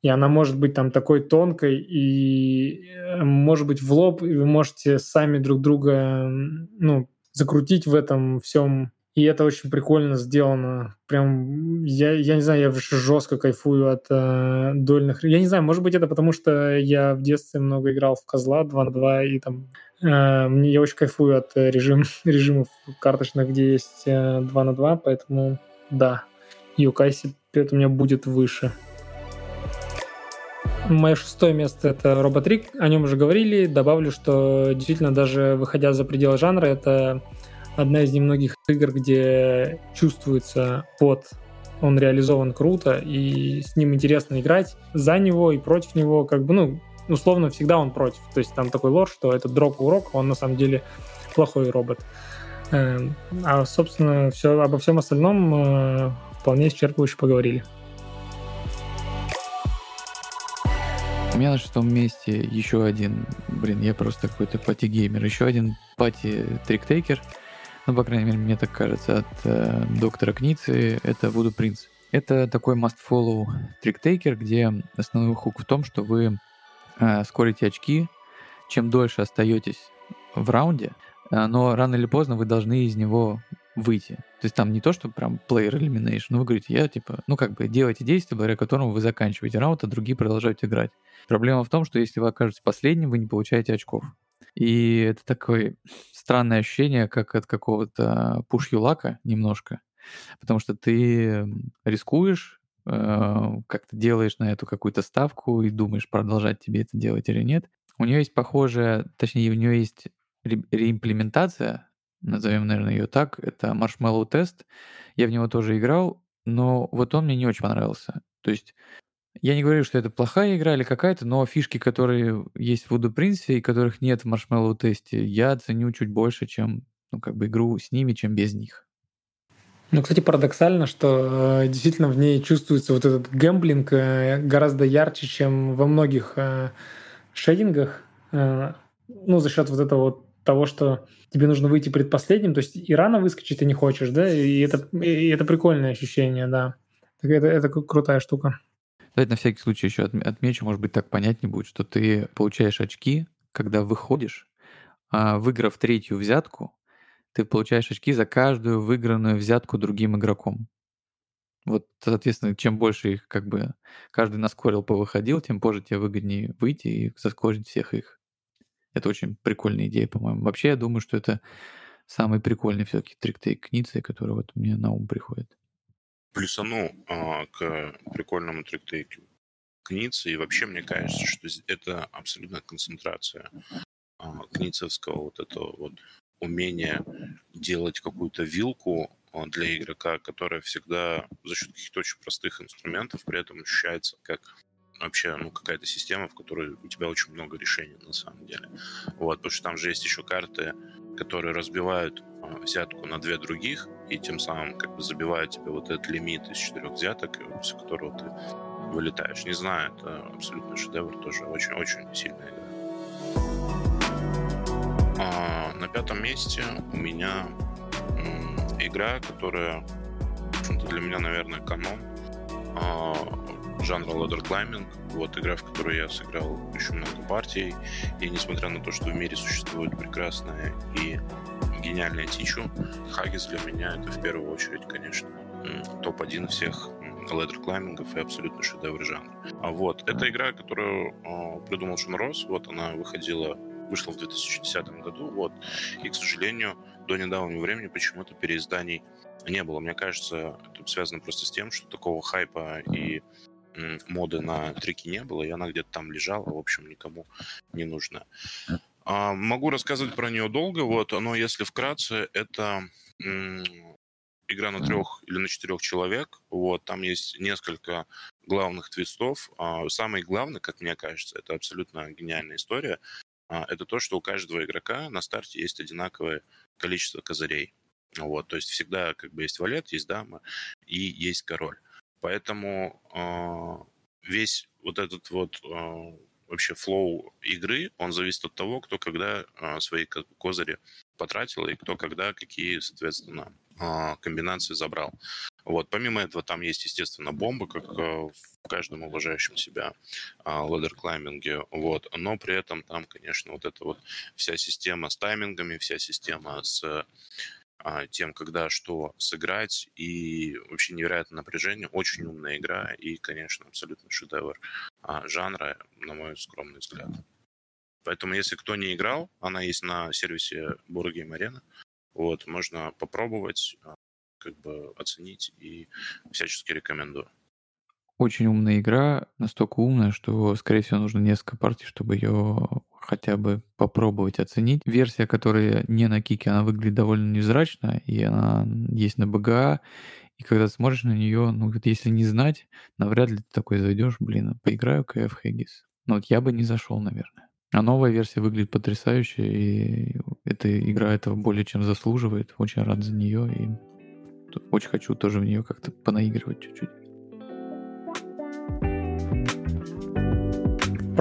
и она может быть там такой тонкой, и э, может быть в лоб, и вы можете сами друг друга ну, закрутить в этом всем. И это очень прикольно сделано. Прям, я, я не знаю, я жестко кайфую от э, дольных. Я не знаю, может быть, это потому, что я в детстве много играл в козла 2 на 2, и там мне я очень кайфую от э, режим, (laughs) режимов карточных, где есть 2 э, на 2, поэтому да, Юкайси у меня будет выше. Мое шестое место — это Роботрик. О нем уже говорили. Добавлю, что действительно, даже выходя за пределы жанра, это одна из немногих игр, где чувствуется под он реализован круто, и с ним интересно играть. За него и против него, как бы, ну, условно всегда он против. То есть там такой лор, что этот дроп урок, он на самом деле плохой робот. Эм, а, собственно, все, обо всем остальном э, вполне исчерпывающе поговорили. У меня на шестом месте еще один, блин, я просто какой-то party-gamer, еще один party-trick-taker, ну, по крайней мере, мне так кажется, от э, доктора Кницы, это Voodoo Prince. Это такой must-follow trick-taker, где основной хук в том, что вы э, скорите очки, чем дольше остаетесь в раунде, э, но рано или поздно вы должны из него выйти. То есть там не то, что прям player elimination, но вы говорите, я типа, ну как бы делайте действие, благодаря которому вы заканчиваете раунд, а другие продолжают играть. Проблема в том, что если вы окажетесь последним, вы не получаете очков. И это такое странное ощущение, как от какого-то пуш-юлака немножко, потому что ты рискуешь, э, как-то делаешь на эту какую-то ставку и думаешь, продолжать тебе это делать или нет. У нее есть похожая, точнее, у нее есть ре- реимплементация назовем, наверное, ее так, это Marshmallow тест. Я в него тоже играл, но вот он мне не очень понравился. То есть я не говорю, что это плохая игра или какая-то, но фишки, которые есть в Voodoo Prince и которых нет в Marshmallow тесте, я ценю чуть больше, чем ну, как бы игру с ними, чем без них. Ну, кстати, парадоксально, что э, действительно в ней чувствуется вот этот гэмблинг э, гораздо ярче, чем во многих э, шейдингах. Э, ну, за счет вот этого вот того, что тебе нужно выйти предпоследним, то есть и рано выскочить ты не хочешь, да, и это, и это прикольное ощущение, да. Это, это крутая штука. Давайте на всякий случай еще отмечу, может быть, так понятнее будет, что ты получаешь очки, когда выходишь, а выиграв третью взятку, ты получаешь очки за каждую выигранную взятку другим игроком. Вот, соответственно, чем больше их как бы каждый наскорил, повыходил, тем позже тебе выгоднее выйти и заскорить всех их. Это очень прикольная идея, по-моему. Вообще, я думаю, что это самый прикольный все-таки трик-тейк Ницца, который вот мне на ум приходит. Плюсану а, к прикольному трик-тейку Кницы, и вообще мне кажется, что это абсолютная концентрация а, кницевского вот этого вот умения делать какую-то вилку а, для игрока, которая всегда за счет каких-то очень простых инструментов при этом ощущается как вообще ну, какая-то система, в которой у тебя очень много решений на самом деле. Вот, потому что там же есть еще карты, которые разбивают э, взятку на две других, и тем самым как бы забивают тебе вот этот лимит из четырех взяток, с которого ты вылетаешь. Не знаю, это абсолютно шедевр, тоже очень-очень сильная игра. А, пятом месте у меня игра, которая, для меня, наверное, канон. А, жанра ladder climbing. Вот игра, в которую я сыграл еще много партий. И несмотря на то, что в мире существует прекрасная и гениальная Тичу, Хагис для меня это в первую очередь, конечно, топ-1 всех ladder клаймингов и абсолютно шедевр жанра. А вот, это игра, которую э, придумал Шон Росс, вот она выходила вышла в 2010 году, вот, и, к сожалению, до недавнего времени почему-то переизданий не было. Мне кажется, это связано просто с тем, что такого хайпа и моды на треки не было, и она где-то там лежала, в общем, никому не нужна. А, могу рассказывать про нее долго, вот, но если вкратце, это игра на трех или на четырех человек, вот, там есть несколько главных твистов. А, самый главный, как мне кажется, это абсолютно гениальная история, это то, что у каждого игрока на старте есть одинаковое количество козырей. Вот, то есть всегда как бы есть валет, есть дама и есть король. Поэтому э, весь вот этот вот э, вообще флоу игры, он зависит от того, кто когда э, свои козыри потратил и кто когда какие, соответственно, э, комбинации забрал. Вот. Помимо этого, там есть, естественно, бомба, как э, в каждом уважающем себя э, ладер-клайминге. Вот. Но при этом там, конечно, вот эта вот вся система с таймингами, вся система с а, тем, когда что сыграть, и вообще невероятное напряжение. Очень умная игра и, конечно, абсолютно шедевр а, жанра, на мой скромный взгляд. Поэтому, если кто не играл, она есть на сервисе Board Game Arena. Вот, можно попробовать, а, как бы оценить и всячески рекомендую. Очень умная игра, настолько умная, что, скорее всего, нужно несколько партий, чтобы ее хотя бы попробовать оценить. Версия, которая не на Кике, она выглядит довольно невзрачно, и она есть на БГА, и когда смотришь на нее, ну если не знать, навряд ли ты такой зайдешь, блин, поиграю КФ Хэггис. Но вот я бы не зашел, наверное. А новая версия выглядит потрясающе, и эта игра этого более чем заслуживает. Очень рад за нее, и очень хочу тоже в нее как-то понаигрывать чуть-чуть.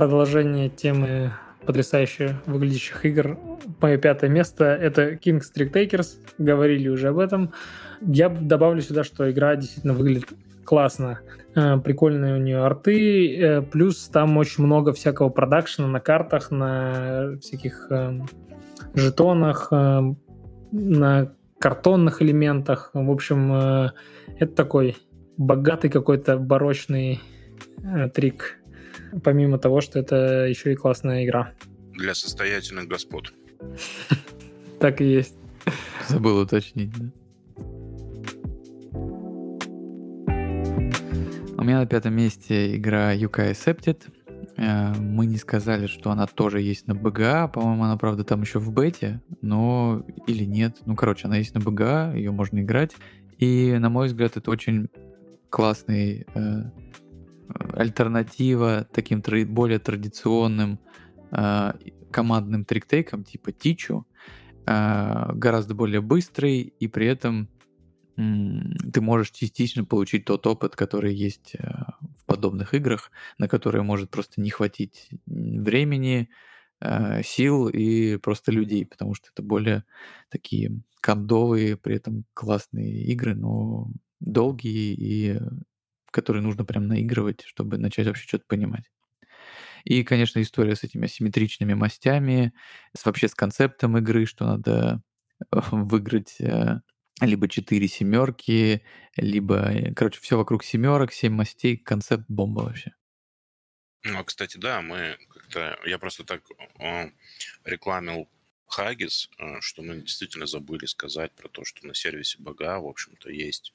продолжение темы потрясающе выглядящих игр. Мое пятое место — это King's Trick Takers. Говорили уже об этом. Я добавлю сюда, что игра действительно выглядит классно. Э, прикольные у нее арты. Э, плюс там очень много всякого продакшена на картах, на всяких эм, жетонах, эм, на картонных элементах. В общем, э, это такой богатый какой-то барочный трик помимо того, что это еще и классная игра. Для состоятельных господ. (laughs) Так и есть. Забыл уточнить, да? У меня на пятом месте игра UK Accepted. Э, мы не сказали, что она тоже есть на БГА. По-моему, она, правда, там еще в бете, но или нет. Ну, короче, она есть на БГА, ее можно играть. И, на мой взгляд, это очень классный э, альтернатива таким более традиционным э, командным триктейкам типа Тичу, э, гораздо более быстрый, и при этом ты можешь частично получить тот опыт, который есть э, подобных играх, на которые может просто не хватить времени, э, сил и просто людей, потому что это более такие кондовые, при этом классные игры, но долгие и которые нужно прям наигрывать, чтобы начать вообще что-то понимать. И, конечно, история с этими асимметричными мастями, с, вообще с концептом игры, что надо выиграть э, либо четыре семерки, либо, э, короче, все вокруг семерок, семь мастей, концепт бомба вообще. Ну, а, кстати, да, мы как-то, я просто так э, рекламил Хагис, э, что мы действительно забыли сказать про то, что на сервисе Бага, в общем-то, есть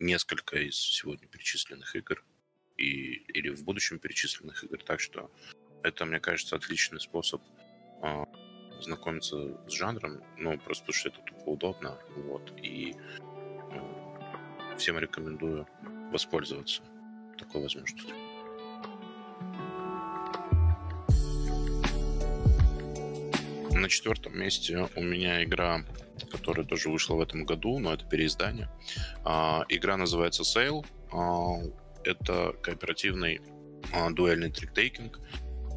несколько из сегодня перечисленных игр и, или в будущем перечисленных игр. Так что это, мне кажется, отличный способ э, знакомиться с жанром, ну, просто потому что это тупо удобно, вот, и э, всем рекомендую воспользоваться такой возможностью. На четвертом месте у меня игра которая тоже вышла в этом году, но это переиздание. А, игра называется Sail. А, это кооперативный а, дуэльный триктейкинг.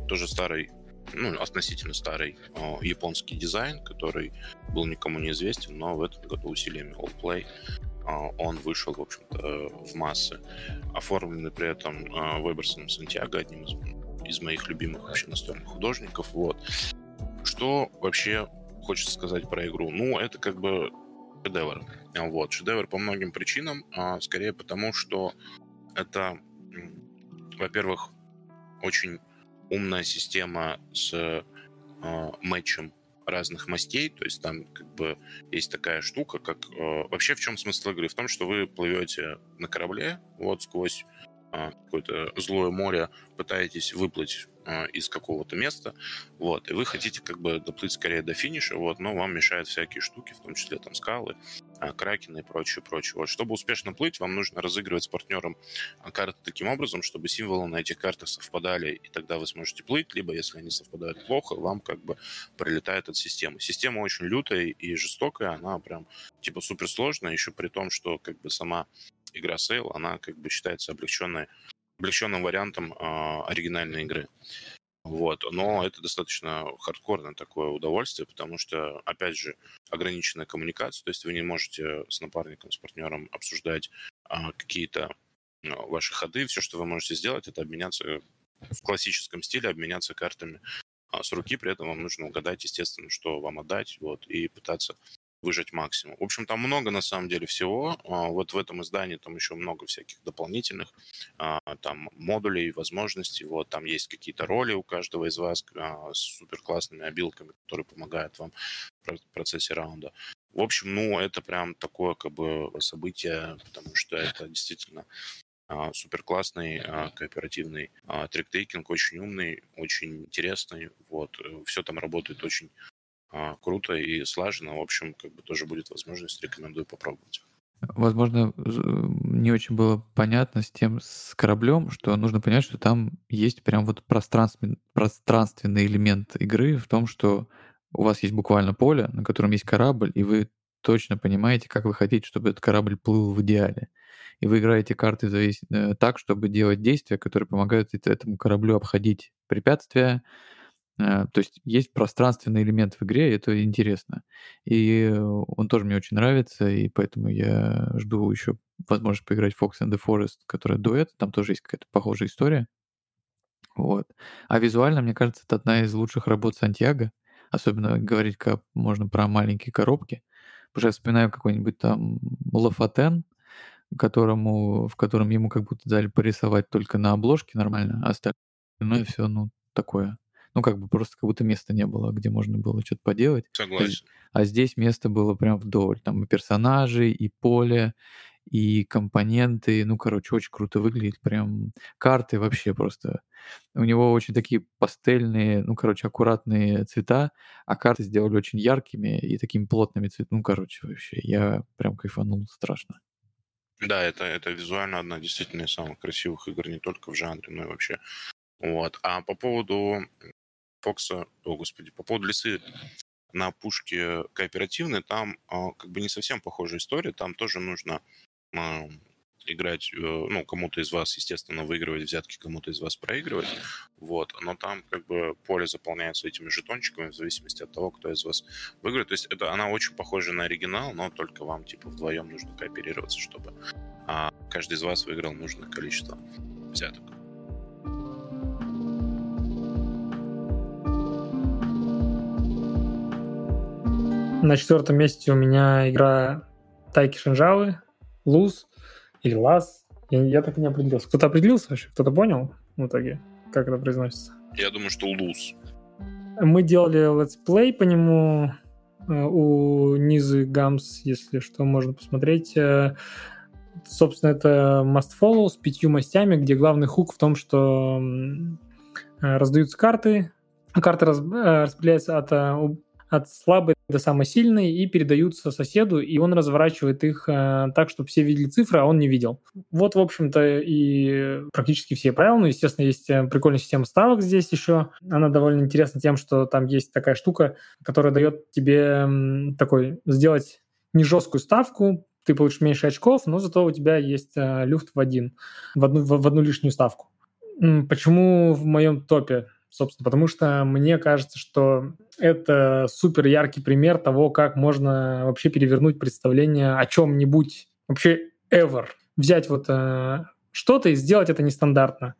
Тоже старый, ну, относительно старый а, японский дизайн, который был никому не известен, но в этом году усилиями Allplay а, он вышел, в общем-то, в массы. Оформленный при этом а, Веберсоном Сантьяго, одним из, из моих любимых вообще настольных художников. Вот. Что вообще хочется сказать про игру? Ну, это как бы шедевр. Вот, шедевр по многим причинам, а скорее потому, что это, во-первых, очень умная система с э, матчем разных мастей, то есть там как бы есть такая штука, как э, вообще в чем смысл игры? В том, что вы плывете на корабле вот сквозь э, какое-то злое море, пытаетесь выплыть э, из какого-то места, вот, и вы хотите как бы доплыть скорее до финиша, вот, но вам мешают всякие штуки, в том числе там скалы, э, кракены и прочее, прочее. Вот, чтобы успешно плыть, вам нужно разыгрывать с партнером а, карты таким образом, чтобы символы на этих картах совпадали, и тогда вы сможете плыть, либо если они совпадают плохо, вам как бы прилетает от системы. Система очень лютая и жестокая, она прям типа суперсложная, еще при том, что как бы сама игра Sail, она как бы считается облегченной облегченным вариантом э, оригинальной игры. Вот. Но это достаточно хардкорное такое удовольствие, потому что, опять же, ограниченная коммуникация, то есть вы не можете с напарником, с партнером обсуждать а, какие-то ну, ваши ходы. Все, что вы можете сделать, это обменяться в классическом стиле, обменяться картами а, с руки, при этом вам нужно угадать, естественно, что вам отдать, вот, и пытаться выжать максимум. В общем, там много на самом деле всего. А, вот в этом издании там еще много всяких дополнительных а, там модулей, возможностей. Вот там есть какие-то роли у каждого из вас а, с супер классными обилками, которые помогают вам в процессе раунда. В общем, ну, это прям такое как бы событие, потому что это действительно супер классный кооперативный триктейкинг, очень умный, очень интересный. Вот, э, все там работает очень круто и слаженно. В общем, как бы тоже будет возможность, рекомендую попробовать. Возможно, не очень было понятно с тем, с кораблем, что нужно понять, что там есть прям вот пространственный, пространственный элемент игры в том, что у вас есть буквально поле, на котором есть корабль, и вы точно понимаете, как вы хотите, чтобы этот корабль плыл в идеале. и вы играете карты завис... Э, так, чтобы делать действия, которые помогают этому кораблю обходить препятствия. Э, то есть есть пространственный элемент в игре, и это интересно. И он тоже мне очень нравится, и поэтому я жду еще возможность поиграть в Fox and the Forest, которая дуэт, там тоже есть какая-то похожая история. Вот. А визуально, мне кажется, это одна из лучших работ Сантьяго. Особенно говорить как можно про маленькие коробки. Потому что я вспоминаю какой-нибудь там Лафатен, которому, в котором ему как будто дали порисовать только на обложке нормально, а остальное все, ну, такое. Ну, как бы просто как будто места не было, где можно было что-то поделать. Согласен. А здесь место было прям вдоль. Там и персонажи, и поле, и компоненты. Ну, короче, очень круто выглядит. Прям карты вообще просто. У него очень такие пастельные, ну, короче, аккуратные цвета, а карты сделали очень яркими и такими плотными цветами. Ну, короче, вообще, я прям кайфанул страшно. Да, это, это визуально одна действительно из самых красивых игр не только в жанре, но и вообще. Вот. А по поводу Фокса, о господи, по поводу лисы на пушке кооперативной, там а, как бы не совсем похожая история, там тоже нужно а, играть, э, ну, кому-то из вас, естественно, выигрывать взятки, кому-то из вас проигрывать, вот, но там как бы поле заполняется этими жетончиками в зависимости от того, кто из вас выиграет, то есть это она очень похожа на оригинал, но только вам, типа, вдвоем нужно кооперироваться, чтобы а, каждый из вас выиграл нужное количество взяток. На четвертом месте у меня игра Тайки Шинзавы, Luz или Лаз. Я, я так и не определился. Кто-то определился вообще? Кто-то понял в итоге, как это произносится? Я думаю, что Luz. Мы делали летсплей по нему э, у Низы Games, если что, можно посмотреть. Э, собственно, это Must Follow с пятью мастями, где главный хук в том, что э, раздаются карты, карты распределяются от от слабой до самой сильной и передаются соседу, и он разворачивает их э, так, чтобы все видели цифры, а он не видел. Вот, в общем-то, и практически все правила. Ну, естественно, есть э, прикольная система ставок здесь еще. Она довольно интересна тем, что там есть такая штука, которая дает тебе такой сделать не жесткую ставку, ты получишь меньше очков, но зато у тебя есть э, люфт в один, в одну, в, в одну лишнюю ставку. Почему в моем топе? Собственно, потому что мне кажется, что это супер яркий пример того, как можно вообще перевернуть представление о чем-нибудь вообще ever. Взять вот э, что-то и сделать это нестандартно.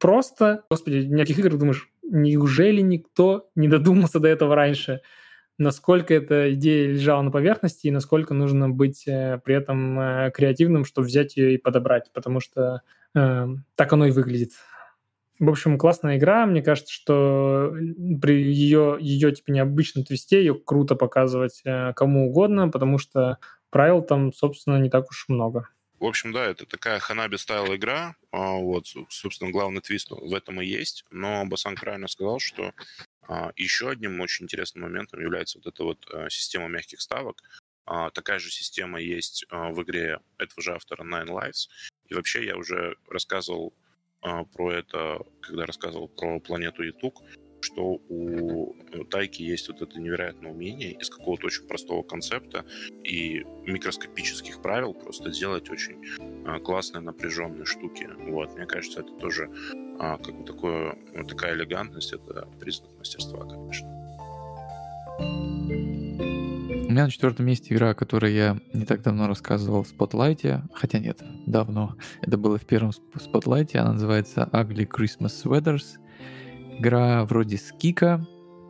Просто, господи, неких играх думаешь, неужели никто не додумался до этого раньше? Насколько эта идея лежала на поверхности и насколько нужно быть э, при этом э, креативным, чтобы взять ее и подобрать, потому что э, так оно и выглядит. В общем, классная игра. Мне кажется, что при ее, ее типа необычном твисте ее круто показывать э, кому угодно, потому что правил там, собственно, не так уж много. В общем, да, это такая ханаби стайл игра. А, вот, собственно, главный твист в этом и есть. Но Басан правильно сказал, что а, еще одним очень интересным моментом является вот эта вот а, система мягких ставок. Такая же система есть в игре этого же автора Nine Lives. И вообще я уже рассказывал а, про это, когда рассказывал про планету Ятук, что у Тайки есть вот это невероятное умение из какого-то очень простого концепта и микроскопических правил просто сделать очень а, классные напряженные штуки. Вот, мне кажется, это тоже а, как бы такое, такая элегантность, это признак мастерства, конечно. Меня на четвертом месте игра, о которой я не так давно рассказывал в Спотлайте, хотя нет, давно. Это было в первом Спотлайте, она называется Ugly Christmas Sweaters. Игра вроде скика.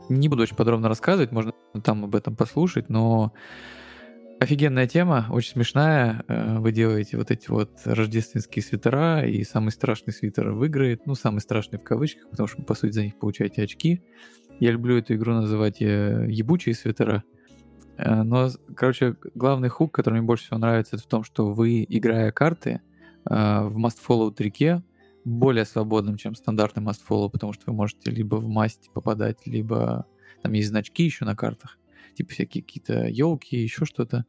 Не буду очень подробно рассказывать, можно там об этом послушать, но офигенная тема, очень смешная. Э, вы делаете вот эти вот рождественские свитера, и самый страшный свитер выиграет. Ну, самый страшный в кавычках, потому что, по сути, за них получаете очки. Я люблю эту игру называть э, ебучие свитера, но, короче, главный хук, который мне больше всего нравится, это в том, что вы, играя карты э, в Must Follow трике, более свободным, чем стандартный Must Follow, потому что вы можете либо в масть попадать, либо там есть значки еще на картах, типа всякие какие-то елки, еще что-то.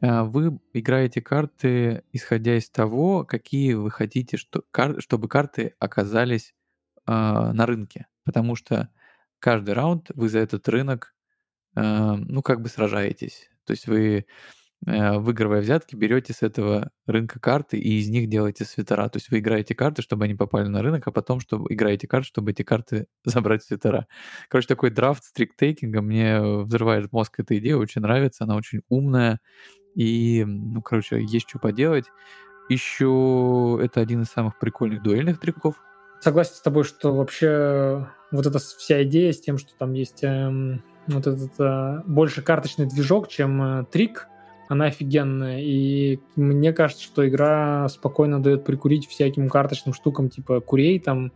Э, вы играете карты, исходя из того, какие вы хотите, что, кар, чтобы карты оказались э, на рынке. Потому что каждый раунд вы за этот рынок Э, ну, как бы сражаетесь. То есть вы э, выигрывая взятки, берете с этого рынка карты и из них делаете свитера. То есть вы играете карты, чтобы они попали на рынок, а потом чтобы играете карты, чтобы эти карты (laughs) забрать свитера. Короче, такой драфт с трик-тейкинга мне взрывает мозг эта идея, очень нравится, она очень умная. И, ну, короче, есть что поделать. Еще это один из самых прикольных дуэльных триков. Согласен с тобой, что вообще вот эта вся идея с тем, что там есть эм, вот этот э, больше карточный движок, чем э, трик, она офигенная. И мне кажется, что игра спокойно дает прикурить всяким карточным штукам, типа курей там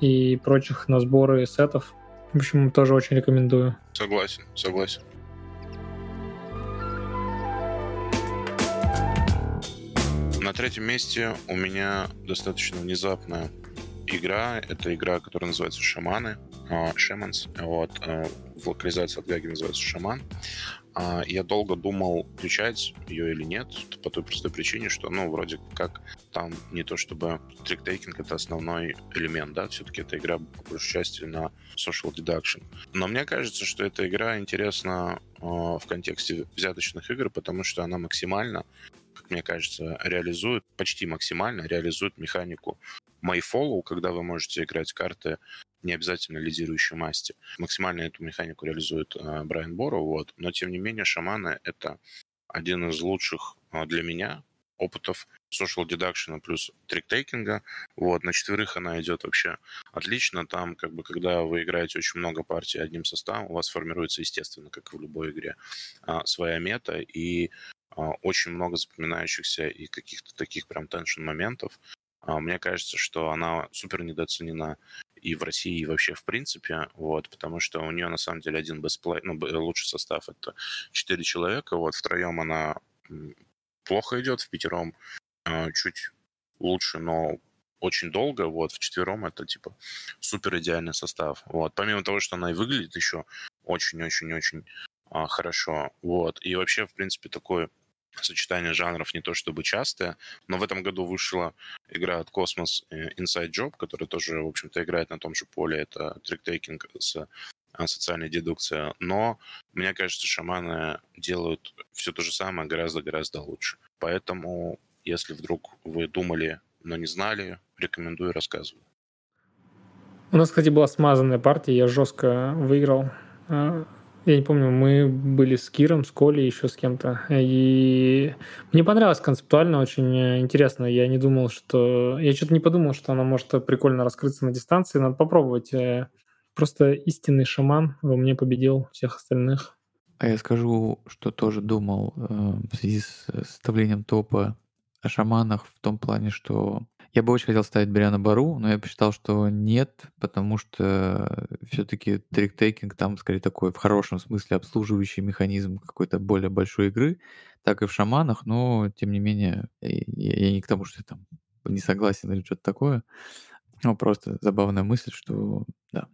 и прочих на сборы сетов. В общем, тоже очень рекомендую. Согласен, согласен. На третьем месте у меня достаточно внезапная игра. Это игра, которая называется «Шаманы». Шаманс. Вот. Э, в локализации от Гаги называется «Шаман». А, я долго думал, включать ее или нет, по той простой причине, что, ну, вроде как там не то чтобы трик-тейкинг — это основной элемент, да, все-таки эта игра, по большей части, на social deduction. Но мне кажется, что эта игра интересна э, в контексте взяточных игр, потому что она максимально как мне кажется, реализует, почти максимально реализует механику Mayfollow, когда вы можете играть карты не обязательно лидирующей масти. Максимально эту механику реализует э, Брайан Боро, вот. но тем не менее шаманы — это один из лучших э, для меня опытов social deduction плюс трик-тейкинга. Вот, на четверых она идет вообще отлично. Там, как бы, когда вы играете очень много партий одним составом, у вас формируется, естественно, как и в любой игре, а, своя мета, и а, очень много запоминающихся и каких-то таких прям теншн моментов. А, мне кажется, что она супер недооценена и в России, и вообще в принципе, вот, потому что у нее на самом деле один бесплей, ну, лучший состав это четыре человека, вот, втроем она плохо идет, в пятером э, чуть лучше, но очень долго, вот, в четвером это, типа, супер идеальный состав, вот, помимо того, что она и выглядит еще очень-очень-очень э, хорошо, вот, и вообще, в принципе, такой сочетание жанров не то чтобы частое, но в этом году вышла игра от Cosmos э, Inside Job, которая тоже, в общем-то, играет на том же поле. Это трик-тейкинг с э, социальной дедукцией. Но мне кажется, шаманы делают все то же самое гораздо-гораздо лучше. Поэтому, если вдруг вы думали, но не знали, рекомендую рассказываю. У нас, кстати, была смазанная партия, я жестко выиграл. Я не помню, мы были с Киром, с Колей, еще с кем-то. И мне понравилось концептуально, очень интересно. Я не думал, что... Я что-то не подумал, что она может прикольно раскрыться на дистанции. Надо попробовать. Э, просто истинный шаман во мне победил всех остальных. А я скажу, что тоже думал э, в связи с составлением топа о шаманах в том плане, что я бы очень хотел ставить Бриана Бару, но я посчитал, что нет, потому что все-таки трик-тейкинг там скорее такой в хорошем смысле обслуживающий механизм какой-то более большой игры, так и в шаманах, но тем не менее я, я не к тому, что я там не согласен или что-то такое. Ну, просто забавная мысль, что да,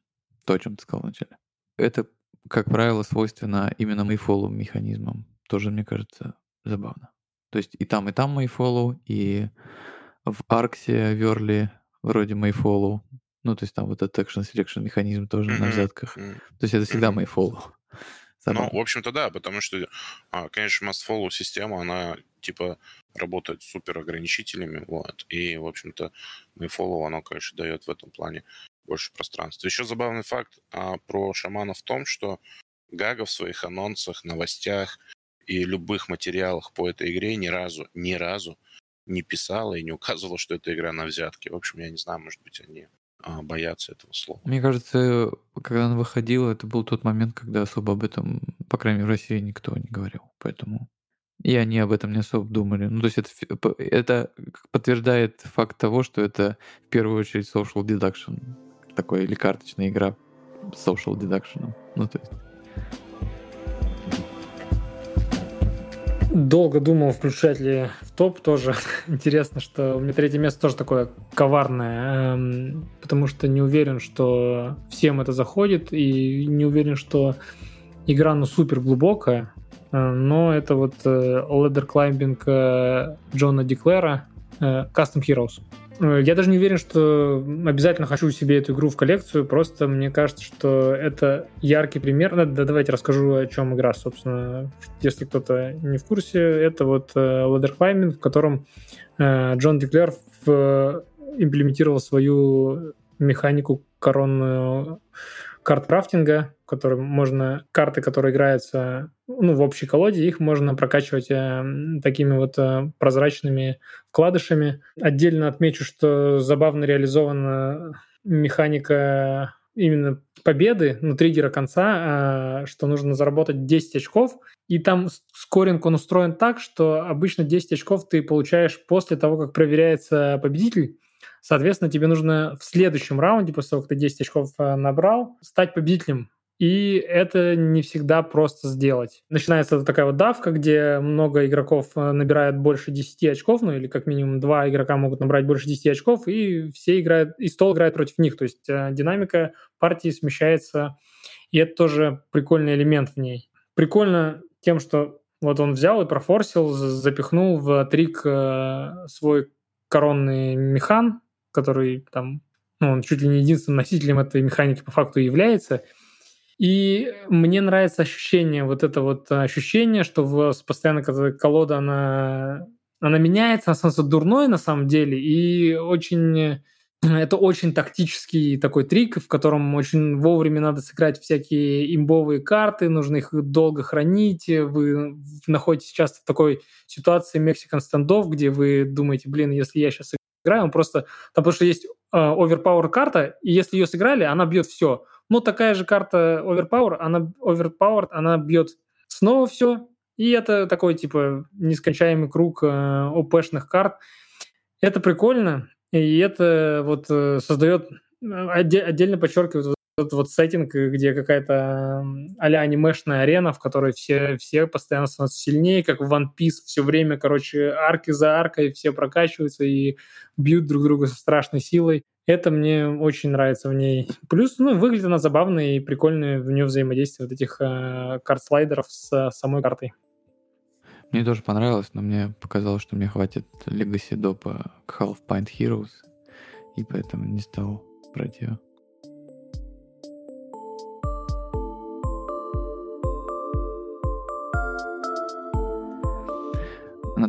то, о чем ты сказал вначале. Это, как правило, свойственно именно Mayfollow механизмам. Тоже, мне кажется, забавно. То есть и там, и там Mayfollow, и в Арксе Верли вроде Mayfollow. Ну, то есть там вот этот action selection механизм тоже mm-hmm. на взятках. Mm-hmm. То есть это всегда mm-hmm. (laughs) Mayfollow. Ну, в общем-то, да, потому что, а, конечно, must follow система, она типа работает супер ограничителями, вот, и, в общем-то, Mayfollow, оно, конечно, дает в этом плане больше пространства. Еще забавный факт а, про шамана в том, что Гага в своих анонсах, новостях и любых материалах по этой игре ни разу, ни разу не писала и не указывала, что это игра на взятки. В общем, я не знаю, может быть, они а, боятся этого слова. Мне кажется, когда она выходила, это был тот момент, когда особо об этом, по крайней мере, в России никто не говорил. Поэтому и они об этом не особо думали. Ну, то есть это, это подтверждает факт того, что это в первую очередь social deduction. Такой или карточная игра с social deduction. Ну, то есть Долго думал, включать ли в топ тоже. (laughs) Интересно, что у меня третье место тоже такое коварное, эм, потому что не уверен, что всем это заходит, и не уверен, что игра ну супер глубокая, э, но это вот э, Ladder Climbing э, Джона Деклера Custom Heroes. Э, я даже не уверен, что обязательно хочу себе эту игру в коллекцию, просто мне кажется, что это яркий пример. Да, давайте расскажу, о чем игра, собственно, если кто-то не в курсе. Это вот э, Ladder Climbing, в котором э, Джон Деклер имплементировал свою механику коронную карт крафтинга, в котором можно карты, которые играются ну, в общей колоде, их можно прокачивать э, такими вот э, прозрачными вкладышами. Отдельно отмечу, что забавно реализована механика именно победы, ну, триггера конца, э, что нужно заработать 10 очков, и там скоринг он устроен так, что обычно 10 очков ты получаешь после того, как проверяется победитель, Соответственно, тебе нужно в следующем раунде, после того, как ты 10 очков э, набрал, стать победителем. И это не всегда просто сделать. Начинается такая вот давка, где много игроков э, набирают больше 10 очков, ну или как минимум два игрока могут набрать больше 10 очков, и все играют, и стол играет против них. То есть э, динамика партии смещается, и это тоже прикольный элемент в ней. Прикольно тем, что вот он взял и профорсил, запихнул в трик свой коронный механ, который там, ну, он чуть ли не единственным носителем этой механики по факту является. И мне нравится ощущение, вот это вот ощущение, что в, постоянно когда колода, она, она меняется, она становится дурной на самом деле, и очень это очень тактический такой трик, в котором очень вовремя надо сыграть всякие имбовые карты, нужно их долго хранить. Вы находитесь часто в такой ситуации Мексикан стендов, где вы думаете, блин, если я сейчас играем, просто... Там потому что есть э, overpower карта, и если ее сыграли, она бьет все. Ну, такая же карта overpower, она overpowered, она бьет снова все, и это такой, типа, нескончаемый круг э, ОПшных карт. Это прикольно, и это вот э, создает, э, отдельно подчеркивает этот вот сеттинг, где какая-то а-ля анимешная арена, в которой все, все постоянно становятся сильнее, как в One Piece, все время, короче, арки за аркой, все прокачиваются и бьют друг друга со страшной силой. Это мне очень нравится в ней. Плюс, ну, выглядит она забавно и прикольно в нее взаимодействие вот этих э, карт-слайдеров с э, самой картой. Мне тоже понравилось, но мне показалось, что мне хватит Legacy допа к Half Pint Heroes, и поэтому не стал брать ее.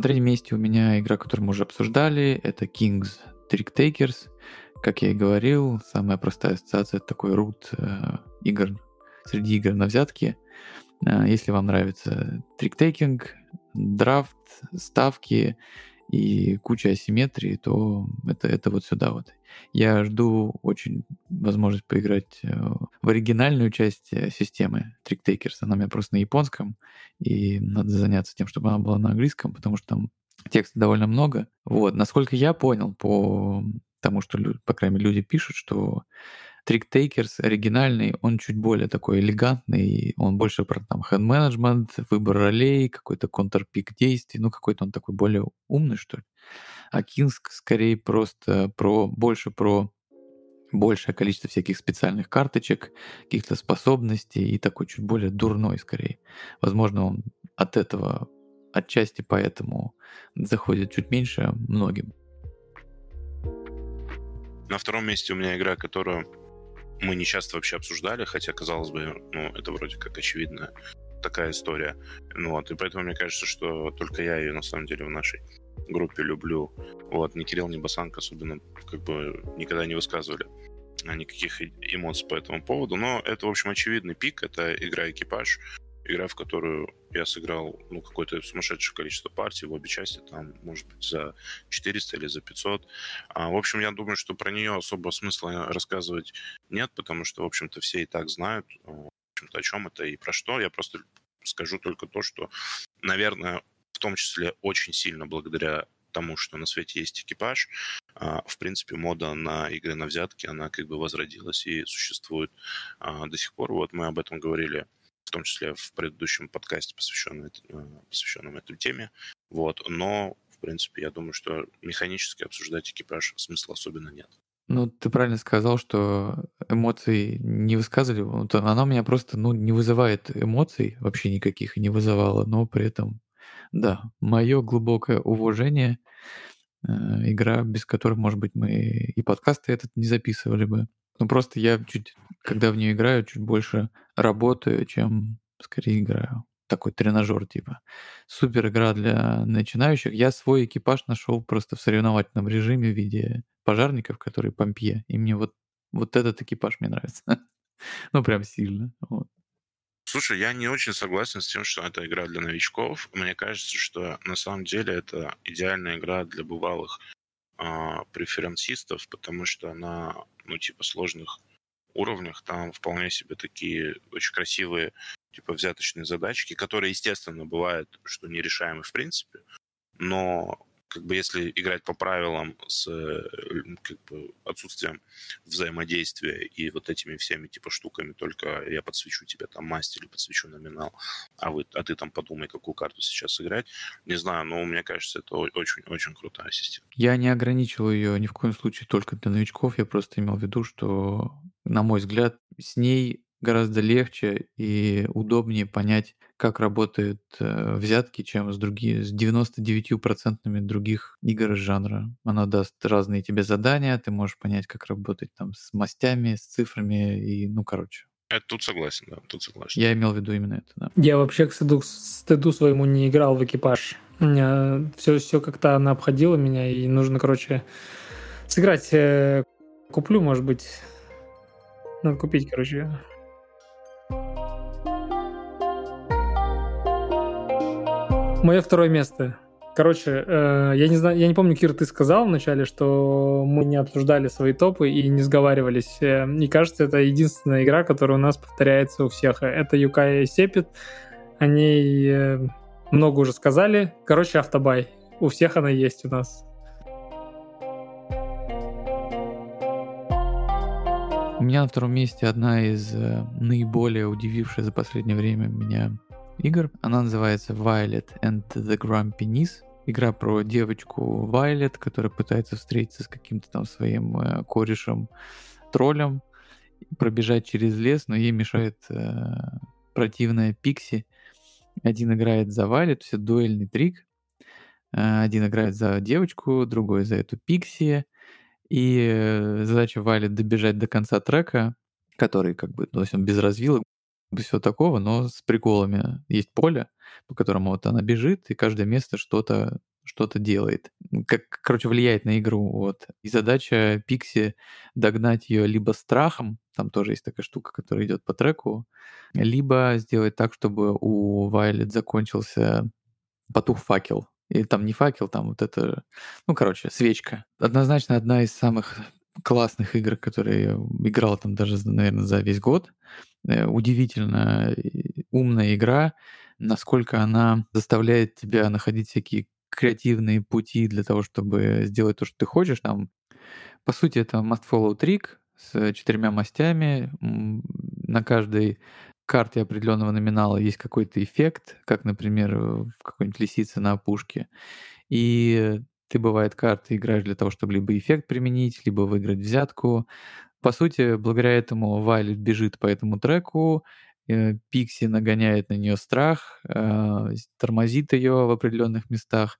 Третьем месте у меня игра, которую мы уже обсуждали, это King's Trick Takers. Как я и говорил, самая простая ассоциация такой рут э, игр среди игр на взятки. Э, если вам нравится триктейкинг, драфт, ставки и куча асимметрии, то это, это вот сюда вот. Я жду очень возможность поиграть э, в оригинальную часть э, системы Trick Takers. Она у меня просто на японском, и надо заняться тем, чтобы она была на английском, потому что там текста довольно много. Вот, насколько я понял по тому, что, по крайней мере, люди пишут, что Trick Takers оригинальный, он чуть более такой элегантный, он больше про там хенд-менеджмент, выбор ролей, какой-то контрпик действий, ну какой-то он такой более умный, что ли. А Kings скорее просто про, больше про большее количество всяких специальных карточек, каких-то способностей и такой чуть более дурной скорее. Возможно, он от этого отчасти поэтому заходит чуть меньше многим. На втором месте у меня игра, которую мы не часто вообще обсуждали, хотя, казалось бы, ну, это вроде как очевидная такая история. Ну, вот, и поэтому мне кажется, что только я ее, на самом деле, в нашей группе люблю. Вот, ни Кирилл, ни Басанка особенно как бы никогда не высказывали никаких эмоций по этому поводу. Но это, в общем, очевидный пик. Это игра «Экипаж», игра, в которую я сыграл ну, какое-то сумасшедшее количество партий в обе части, там, может быть, за 400 или за 500. А, в общем, я думаю, что про нее особо смысла рассказывать нет, потому что, в общем-то, все и так знают, э, в общем-то, о чем это и про что. Я просто скажу только то, что, наверное, в том числе очень сильно благодаря тому, что на свете есть экипаж, а, в принципе, мода на игры на взятки, она как бы возродилась и существует а, до сих пор. Вот мы об этом говорили в том числе в предыдущем подкасте, посвященном, э, посвященном этой теме. Вот. Но, в принципе, я думаю, что механически обсуждать экипаж смысла особенно нет. Ну, ты правильно сказал, что эмоций не высказывали. Вот она у меня просто ну, не вызывает эмоций вообще никаких не вызывала, но при этом, да, мое глубокое уважение э, игра, без которой, может быть, мы и подкасты этот не записывали бы. Ну, просто я чуть, когда в нее играю, чуть больше работаю, чем скорее играю. Такой тренажер типа. Супер игра для начинающих. Я свой экипаж нашел просто в соревновательном режиме в виде пожарников, которые помпье. И мне вот, вот этот экипаж мне нравится. (laughs) ну, прям сильно. Вот. Слушай, я не очень согласен с тем, что это игра для новичков. Мне кажется, что на самом деле это идеальная игра для бывалых а, преференсистов, потому что на, ну, типа, сложных уровнях там вполне себе такие очень красивые, типа, взяточные задачки, которые, естественно, бывают, что нерешаемы в принципе, но как бы если играть по правилам с э, как бы, отсутствием взаимодействия и вот этими всеми типа штуками, только я подсвечу тебе там масть или подсвечу номинал, а, вы, а ты там подумай, какую карту сейчас сыграть. Не знаю, но мне кажется, это очень-очень крутая система. Я не ограничивал ее ни в коем случае только для новичков, я просто имел в виду, что, на мой взгляд, с ней гораздо легче и удобнее понять, как работают э, взятки, чем с, други, с 99% других игр жанра. Она даст разные тебе задания, ты можешь понять, как работать там с мастями, с цифрами и, ну, короче. Это тут согласен, да, тут согласен. Я имел в виду именно это, да. Я вообще к стыду, стыду своему не играл в экипаж. У меня все, все как-то она обходила меня, и нужно, короче, сыграть. Э, куплю, может быть. Надо купить, короче. Мое второе место. Короче, э, я не знаю, я не помню, Кир, ты сказал вначале, что мы не обсуждали свои топы и не сговаривались. Э, и кажется, это единственная игра, которая у нас повторяется у всех. Это Юкая Сепит. О ней э, много уже сказали. Короче, автобай. У всех она есть у нас. У меня на втором месте одна из э, наиболее удививших за последнее время меня игр. Она называется Violet and the Grumpy Niece. Игра про девочку Violet, которая пытается встретиться с каким-то там своим э, корешем троллем, пробежать через лес, но ей мешает э, противная Пикси. Один играет за Violet, все дуэльный трик. Э, один играет за девочку, другой за эту Пикси. И э, задача Violet добежать до конца трека, который как бы, то есть он без развилок, без всего такого, но с приколами. Есть поле, по которому вот она бежит, и каждое место что-то что-то делает. Как, короче, влияет на игру. Вот. И задача Пикси догнать ее либо страхом, там тоже есть такая штука, которая идет по треку, либо сделать так, чтобы у Вайлет закончился потух факел. И там не факел, там вот это, ну, короче, свечка. Однозначно одна из самых классных игр, которые я играл там даже, наверное, за весь год. Э, удивительно умная игра, насколько она заставляет тебя находить всякие креативные пути для того, чтобы сделать то, что ты хочешь. Там, по сути, это must follow trick с четырьмя мастями. На каждой карте определенного номинала есть какой-то эффект, как, например, в какой-нибудь лисице на опушке. И ты, бывает, карты играешь для того, чтобы либо эффект применить, либо выиграть взятку. По сути, благодаря этому Вайлет бежит по этому треку, э, Пикси нагоняет на нее страх, э, тормозит ее в определенных местах.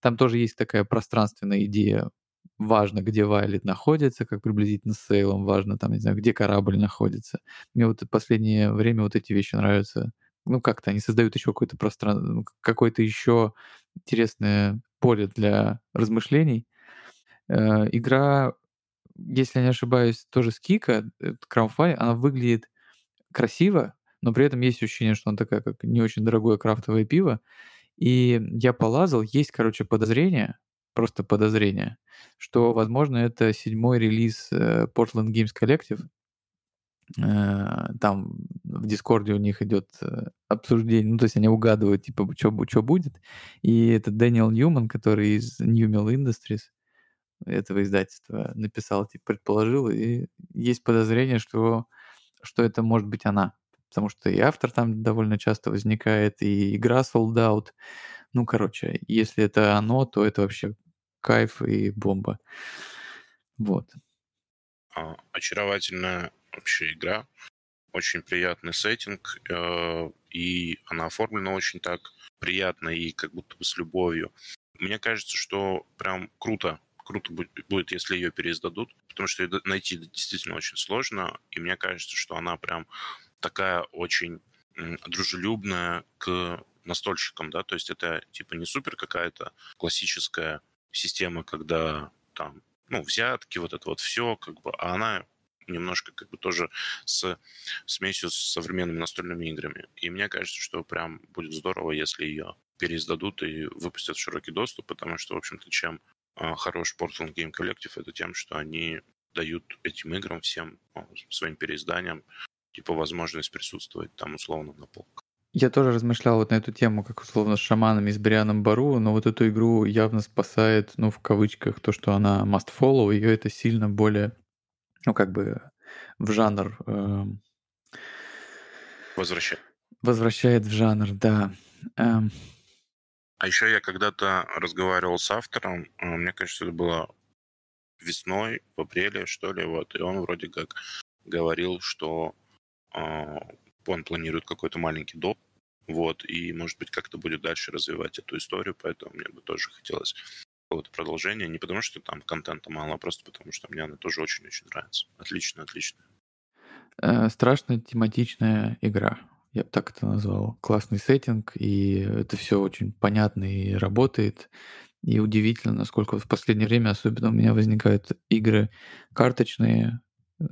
Там тоже есть такая пространственная идея. Важно, где Вайлет находится, как приблизительно с Сейлом, важно, там, не знаю, где корабль находится. Мне вот в последнее время вот эти вещи нравятся. Ну, как-то они создают еще какое-то пространство, какое-то еще интересное поле для размышлений. Э, игра, если я не ошибаюсь, тоже с Кика, Crownfly, она выглядит красиво, но при этом есть ощущение, что она такая, как не очень дорогое крафтовое пиво. И я полазал, есть, короче, подозрение, просто подозрение, что, возможно, это седьмой релиз э, Portland Games Collective, Э, там в Дискорде у них идет э, обсуждение, ну, то есть они угадывают, типа, что будет. И это Дэниел Ньюман, который из New Mill Industries, этого издательства, написал, типа, предположил, и есть подозрение, что, что это может быть она. Потому что и автор там довольно часто возникает, и игра sold out. Ну, короче, если это оно, то это вообще кайф и бомба. Вот. А, очаровательная вообще игра. Очень приятный сеттинг, э, и она оформлена очень так приятно и как будто бы с любовью. мне кажется, что прям круто, круто будет, если ее переиздадут, потому что найти действительно очень сложно, и мне кажется, что она прям такая очень дружелюбная к настольщикам, да, то есть это типа не супер какая-то классическая система, когда там, ну, взятки, вот это вот все, как бы, а она немножко как бы тоже с смесью с современными настольными играми. И мне кажется, что прям будет здорово, если ее переиздадут и выпустят в широкий доступ, потому что, в общем-то, чем а, хорош Portland Game Collective, это тем, что они дают этим играм всем ну, своим переизданиям типа возможность присутствовать там условно на полках. Я тоже размышлял вот на эту тему, как условно с шаманами, с Брианом Бару, но вот эту игру явно спасает, ну, в кавычках, то, что она must follow, ее это сильно более, ну, как бы в жанр... Э, возвращает. Возвращает в жанр, да. Эм. А еще я когда-то разговаривал с автором, э, мне кажется, это было весной, в апреле, что ли, вот, и он вроде как говорил, что э, он планирует какой-то маленький доп, вот, и, может быть, как-то будет дальше развивать эту историю, поэтому мне бы тоже хотелось какого-то продолжения, не потому что там контента мало, а просто потому что мне она тоже очень-очень нравится. Отлично, отлично. Э, страшно тематичная игра. Я бы так это назвал. Классный сеттинг, и это все очень понятно и работает. И удивительно, насколько в последнее время особенно у меня возникают игры карточные, э,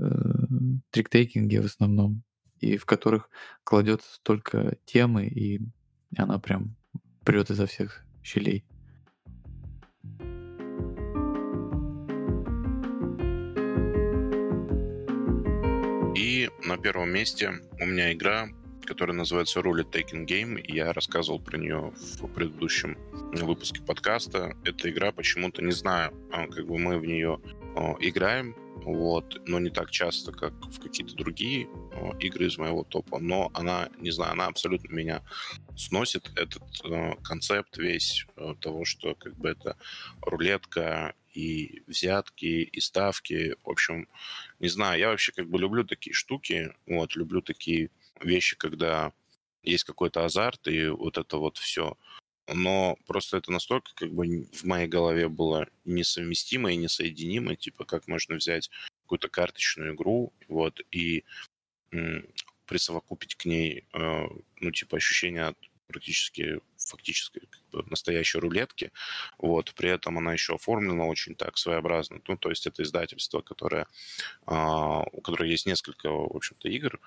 триктейкинги в основном, и в которых кладется столько темы, и она прям прет изо всех щелей. И на первом месте у меня игра, которая называется Roulette Taking Game. Я рассказывал про нее в предыдущем выпуске подкаста. Эта игра почему-то, не знаю, а, как бы мы в нее а, играем, вот, но не так часто, как в какие-то другие э, игры из моего топа, но она, не знаю, она абсолютно меня сносит, этот э, концепт весь э, того, что как бы это рулетка и взятки, и ставки, в общем, не знаю, я вообще как бы люблю такие штуки, вот, люблю такие вещи, когда есть какой-то азарт, и вот это вот все но просто это настолько как бы в моей голове было несовместимо и несоединимо, типа как можно взять какую-то карточную игру, вот, и м, присовокупить к ней, э, ну, типа, ощущение от практически фактически как бы, настоящей рулетки. Вот. При этом она еще оформлена очень так своеобразно. Ну, то есть это издательство, которое, а, у которого есть несколько, в общем-то, игр,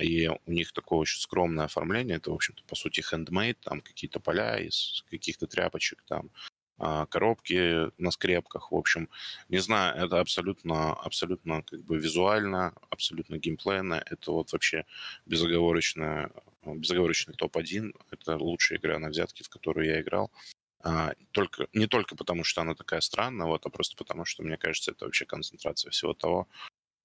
и у них такое очень скромное оформление. Это, в общем-то, по сути, handmade, там какие-то поля из каких-то тряпочек, там коробки на скрепках, в общем, не знаю, это абсолютно, абсолютно как бы визуально, абсолютно геймплейно, это вот вообще безоговорочно, безоговорочный топ-1, это лучшая игра на взятки, в которую я играл, а, только, не только потому, что она такая странная, вот, а просто потому, что, мне кажется, это вообще концентрация всего того,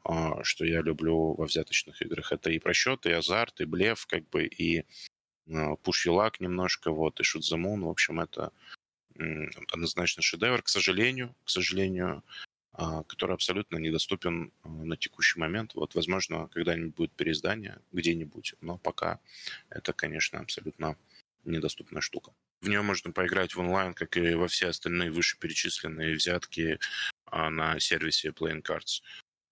а, что я люблю во взяточных играх. Это и просчет, и азарт, и блеф, как бы, и пуш лак немножко, вот, и шут the moon, в общем, это однозначно шедевр, к сожалению, к сожалению, а, который абсолютно недоступен а, на текущий момент. Вот, возможно, когда-нибудь будет переиздание где-нибудь, но пока это, конечно, абсолютно недоступная штука. В нее можно поиграть в онлайн, как и во все остальные вышеперечисленные взятки а, на сервисе Playing Cards.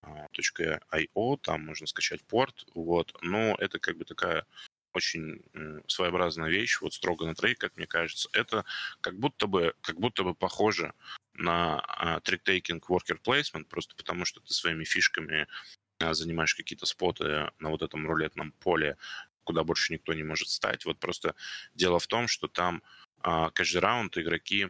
.io, там можно скачать порт, вот, но это как бы такая очень своеобразная вещь, вот строго на трейд, как мне кажется. Это как будто бы, как будто бы похоже на а, трик-тейкинг worker placement, просто потому что ты своими фишками а, занимаешь какие-то споты на вот этом рулетном поле, куда больше никто не может стать. Вот просто дело в том, что там а, каждый раунд игроки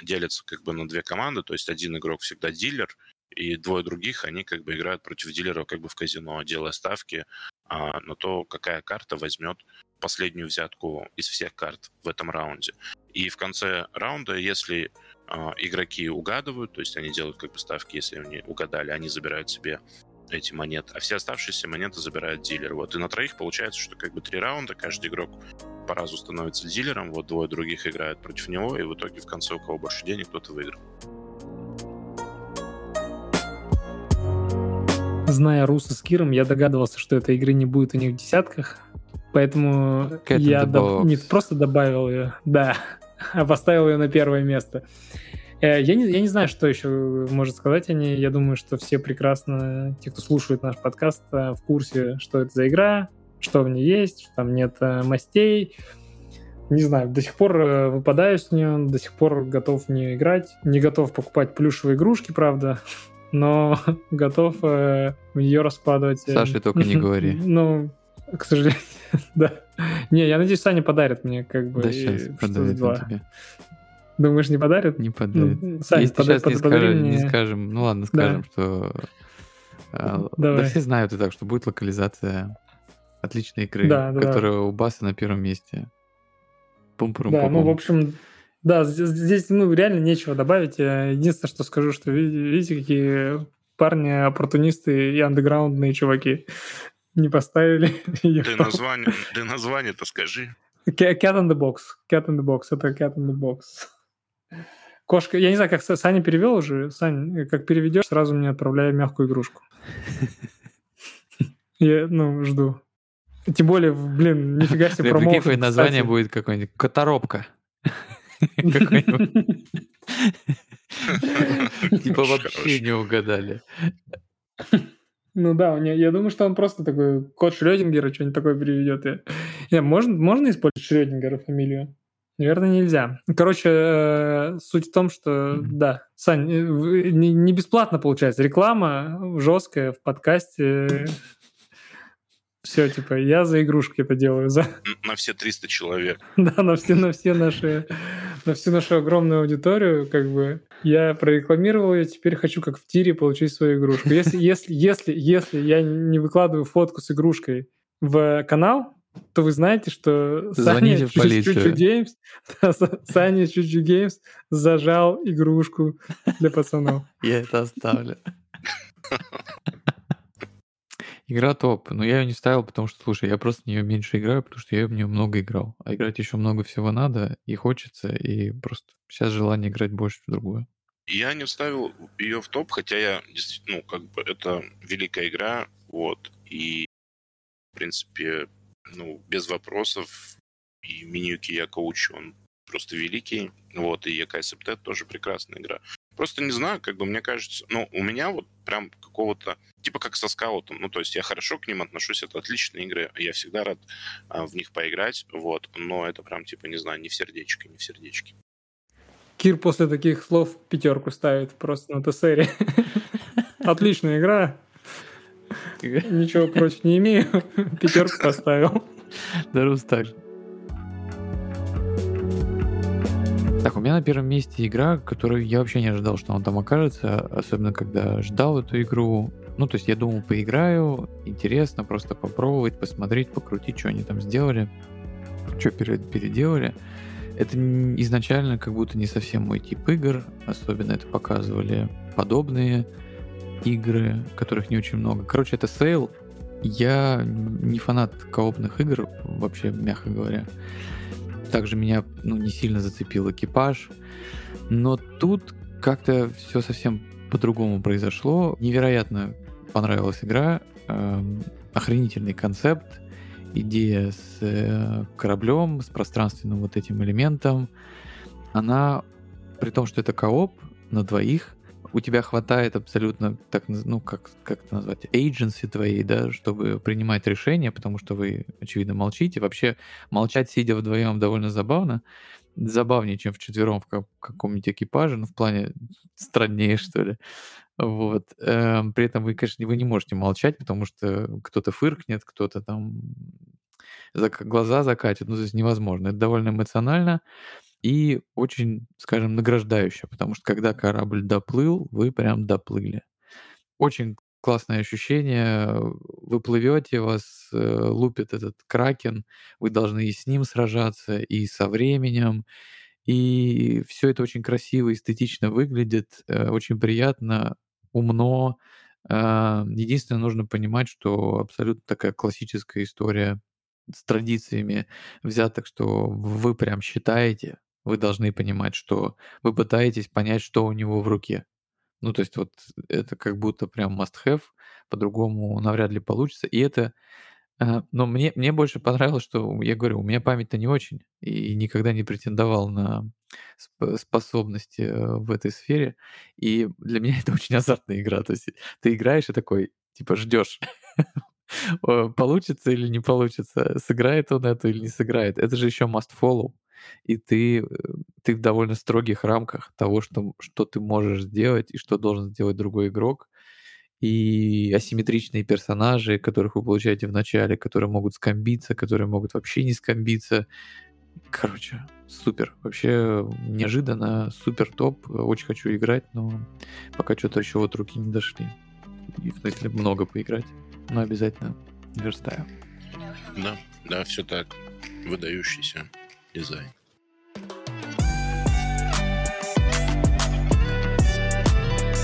делятся как бы на две команды, то есть один игрок всегда дилер, и двое других, они как бы играют против дилеров как бы в казино, делая ставки а, на то, какая карта возьмет последнюю взятку из всех карт в этом раунде. И в конце раунда, если а, игроки угадывают, то есть они делают как бы ставки, если они угадали, они забирают себе эти монеты, а все оставшиеся монеты забирает дилер. Вот и на троих получается, что как бы три раунда, каждый игрок по разу становится дилером, вот двое других играют против него, и в итоге в конце у кого больше денег, тот и выиграл. Зная Руса с Киром, я догадывался, что этой игры не будет у них в десятках, поэтому я доб... не просто добавил ее, да, (laughs) поставил ее на первое место. Э, я не, я не знаю, что еще может сказать о ней. Я думаю, что все прекрасно, те, кто слушает наш подкаст, э, в курсе, что это за игра, что в ней есть, что там нет э, мастей. Не знаю, до сих пор выпадаю с нее, до сих пор готов в нее играть. Не готов покупать плюшевые игрушки, правда, (laughs) но (laughs) готов в нее раскладывать. Саша, только не говори. (laughs) Ну, к сожалению, (laughs) да. Не, я надеюсь, Саня подарит мне как бы. Да, сейчас подарит тебе. Думаешь, не подарит? Не подарит. Ну, Сань, Если подай, сейчас не, скажем, не скажем, ну ладно, скажем, да. что... А, Давай. Да все знают и так, что будет локализация отличной игры, да, которая да. у Баса на первом месте. пум пум Да, ну, в общем, да, здесь, здесь ну, реально нечего добавить. Единственное, что скажу, что видите, какие парни оппортунисты и андеграундные чуваки не поставили (laughs) ее. Ты название, ты название-то скажи. Cat in the box. Cat in the box. Это cat in the box. Кошка, я не знаю, как Саня перевел уже. Сань, как переведешь, сразу мне отправляй мягкую игрушку. (laughs) Я, ну, жду. Тем более, блин, нифига себе промоушен. Какое название будет какое-нибудь? Которопка. (laughs) (laughs) Типа вообще не угадали. Ну да, я думаю, что он просто такой код Шрёдингера что-нибудь такое переведет. Можно, можно использовать Шрёдингера фамилию? Наверное, нельзя. Короче, э, суть в том, что да, Сань, э, не бесплатно получается. Реклама жесткая в подкасте. Все, типа, я за игрушки это делаю. За... На все 300 человек. (laughs) Да, на все, на все наши, на всю нашу огромную аудиторию, как бы. Я прорекламировал ее, теперь хочу как в тире получить свою игрушку. Если, если, если, если я не выкладываю фотку с игрушкой в канал, то вы знаете, что Звоните Саня Чучу Games, Саня Чучу Games зажал игрушку для пацанов. Я это оставлю. (laughs) Игра топ, но я ее не ставил, потому что, слушай, я просто в нее меньше играю, потому что я в нее много играл. А играть еще много всего надо, и хочется, и просто сейчас желание играть больше в другую. Я не ставил ее в топ, хотя я действительно, ну, как бы это великая игра, вот, и, в принципе, ну, без вопросов. И Миньюки Якоучи, он просто великий. Вот, и EKSMT тоже прекрасная игра. Просто не знаю, как бы мне кажется, ну, у меня вот прям какого-то, типа как со скаутом, ну, то есть я хорошо к ним отношусь, это отличные игры, я всегда рад а, в них поиграть, вот, но это прям, типа, не знаю, не в сердечко, не в сердечке. Кир после таких слов пятерку ставит просто на ТСРе. (laughs) Отличная игра, Ничего против не имею. (laughs) Пятерку поставил. Да, Рус так же. Так, у меня на первом месте игра, которую я вообще не ожидал, что он там окажется, особенно когда ждал эту игру. Ну, то есть я думал, поиграю, интересно просто попробовать, посмотреть, покрутить, что они там сделали, что переделали. Это изначально как будто не совсем мой тип игр, особенно это показывали подобные игры, которых не очень много. Короче, это Sail. Я не фанат коопных игр, вообще, мягко говоря. Также меня ну, не сильно зацепил экипаж. Но тут как-то все совсем по-другому произошло. Невероятно понравилась игра. Эм, охренительный концепт. Идея с э, кораблем, с пространственным вот этим элементом. Она, при том, что это кооп на двоих, у тебя хватает абсолютно, так, ну, как, как это назвать, agency твоей, да, чтобы принимать решения, потому что вы, очевидно, молчите. Вообще, молчать, сидя вдвоем, довольно забавно. Забавнее, чем в четвером в каком-нибудь экипаже, ну, в плане страннее, что ли. Вот. Эм, при этом вы, конечно, вы не можете молчать, потому что кто-то фыркнет, кто-то там глаза закатит. Ну, то есть невозможно. Это довольно эмоционально и очень, скажем, награждающе, потому что когда корабль доплыл, вы прям доплыли. Очень классное ощущение. Вы плывете, вас э, лупит этот кракен, вы должны и с ним сражаться, и со временем. И все это очень красиво, эстетично выглядит, э, очень приятно, умно. Э, единственное, нужно понимать, что абсолютно такая классическая история с традициями взяток, что вы прям считаете, вы должны понимать, что вы пытаетесь понять, что у него в руке. Ну, то есть вот это как будто прям must-have, по-другому навряд ли получится. И это А, но мне, мне больше понравилось, что, я говорю, у меня память-то не очень, и никогда не претендовал на сп- способности э, в этой сфере. И для меня (laughs) это очень азартная игра. То есть ты играешь и такой, типа, ждешь, (laughs) получится или не получится, сыграет он это или не сыграет. Это же еще must follow. И ты, э, ты в довольно строгих рамках того, что, что ты можешь сделать и что должен сделать другой игрок и асимметричные персонажи, которых вы получаете в начале, которые могут скомбиться, которые могут вообще не скомбиться. Короче, супер. Вообще неожиданно, супер топ. Очень хочу играть, но пока что-то еще вот руки не дошли. И в смысле много поиграть. Но обязательно верстаю. Да, да, все так. Выдающийся дизайн.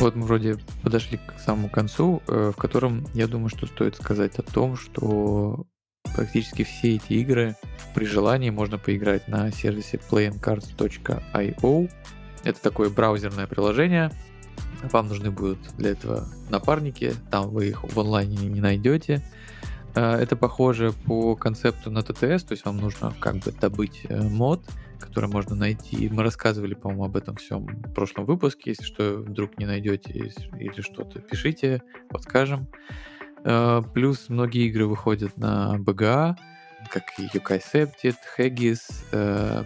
Вот мы вроде подошли к самому концу, э, в котором я думаю, что стоит сказать о том, что практически все эти игры при желании можно поиграть на сервисе playingcards.io. Это такое браузерное приложение. Вам нужны будут для этого напарники, там вы их в онлайне не найдете. Э, это похоже по концепту на ТТС, то есть вам нужно как бы добыть э, мод, который можно найти. Мы рассказывали, по-моему, об этом всем в прошлом выпуске. Если что, вдруг не найдете или что-то, пишите, подскажем. Э, плюс многие игры выходят на BGA, как Юкай Септит, Хэггис,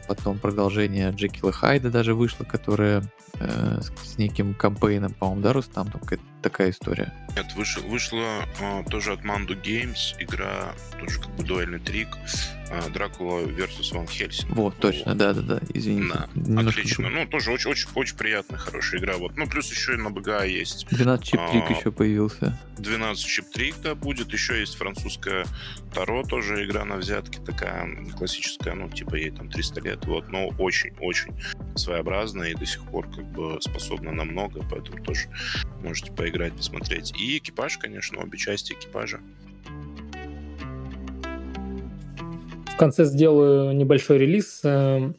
потом продолжение Джекила Хайда даже вышло, которое э, с неким кампейном, по-моему, да, Рустам? Там какая-то такая история. Нет, вышел, вышла э, тоже от Mandu Games игра, тоже как бы дуэльный трик, э, Дракула versus Ван Хельсинг. Вот, точно, да-да-да, извините. Да, отлично. Ну, тоже очень, очень, очень приятная, хорошая игра. Вот. Ну, плюс еще и на БГА есть. 12 чип трик а, еще появился. 12 чип трик, да, будет. Еще есть французская Таро, тоже игра на взятке, такая классическая, ну, типа ей там 300 лет, вот, но очень-очень своеобразная и до сих пор как бы способна на много, поэтому тоже можете поиграть, посмотреть. И экипаж, конечно, обе части экипажа. В конце сделаю небольшой релиз. Эм,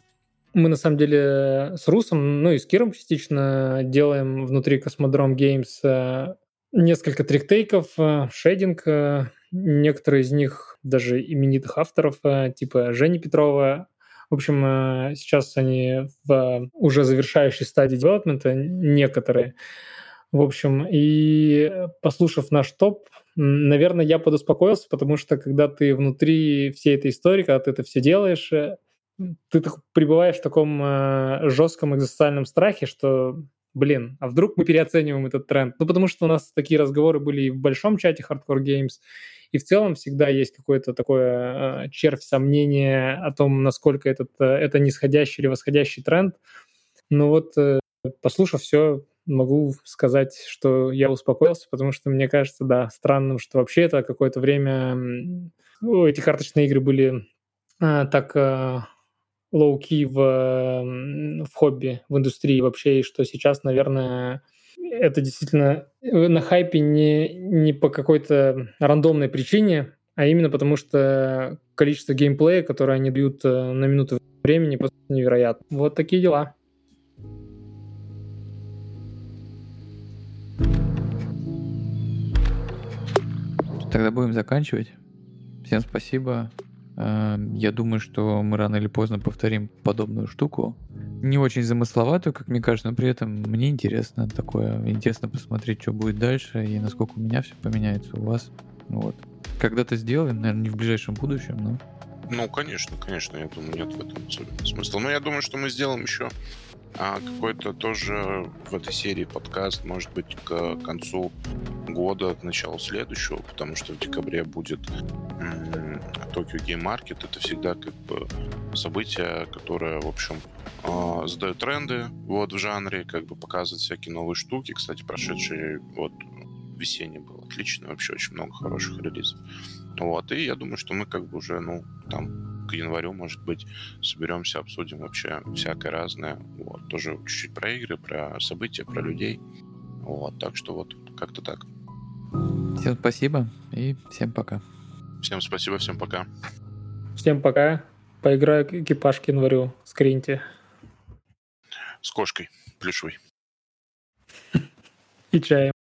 мы на самом деле с Русом, ну и с Киром частично делаем внутри Космодром Games э, несколько триктейков, э, шейдинг, э, некоторые из них даже именитых авторов, типа Жени Петрова, в общем, сейчас они в уже завершающей стадии девелопмента, некоторые. В общем, и послушав наш топ, наверное, я подуспокоился, потому что когда ты внутри всей этой истории, когда ты это все делаешь, э, ты пребываешь в таком э, жестком экзистенциальном страхе, что, блин, а вдруг мы переоцениваем этот тренд? Ну, потому что у нас такие разговоры были и в большом чате Hardcore Games, и в целом всегда есть какое-то такое э, червь сомнения о том, насколько этот, э, это нисходящий или восходящий тренд. Но вот, э, послушав все, могу сказать, что я успокоился, потому что мне кажется, да, странным, что вообще это какое-то время ну, эти карточные игры были а, так а, low-key в, в хобби, в индустрии вообще, и что сейчас, наверное, это действительно э, на хайпе не, не по какой-то рандомной причине, а именно потому что количество геймплея, которое они дают э, на минуту времени, просто невероятно. Вот такие дела. Тогда будем заканчивать. Всем спасибо. Эм, я думаю, что мы рано или поздно повторим подобную штуку не очень замысловатую, как мне кажется, но при этом мне интересно такое, интересно посмотреть, что будет дальше и насколько у меня все поменяется у вас. Вот. Когда-то сделаем, наверное, не в ближайшем будущем, но... Ну, конечно, конечно, я думаю, нет в этом смысла. Но я думаю, что мы сделаем еще а какой-то тоже в этой серии подкаст, может быть, к концу года, к началу следующего, потому что в декабре будет Tokyo Game Market. Это всегда как бы событие, которое, в общем, э, задает тренды вот в жанре, как бы показывает всякие новые штуки. Кстати, прошедший вот весенний был отлично, вообще очень много хороших релизов. Вот, и я думаю, что мы как бы уже, ну, там к январю, может быть, соберемся, обсудим вообще всякое разное. Вот, тоже чуть-чуть про игры, про события, про людей. Вот, так что вот как-то так. Всем спасибо и всем пока. Всем спасибо, всем пока. Всем пока. Поиграю экипаж к январю. Скриньте. С кошкой плюшевой. И чаем.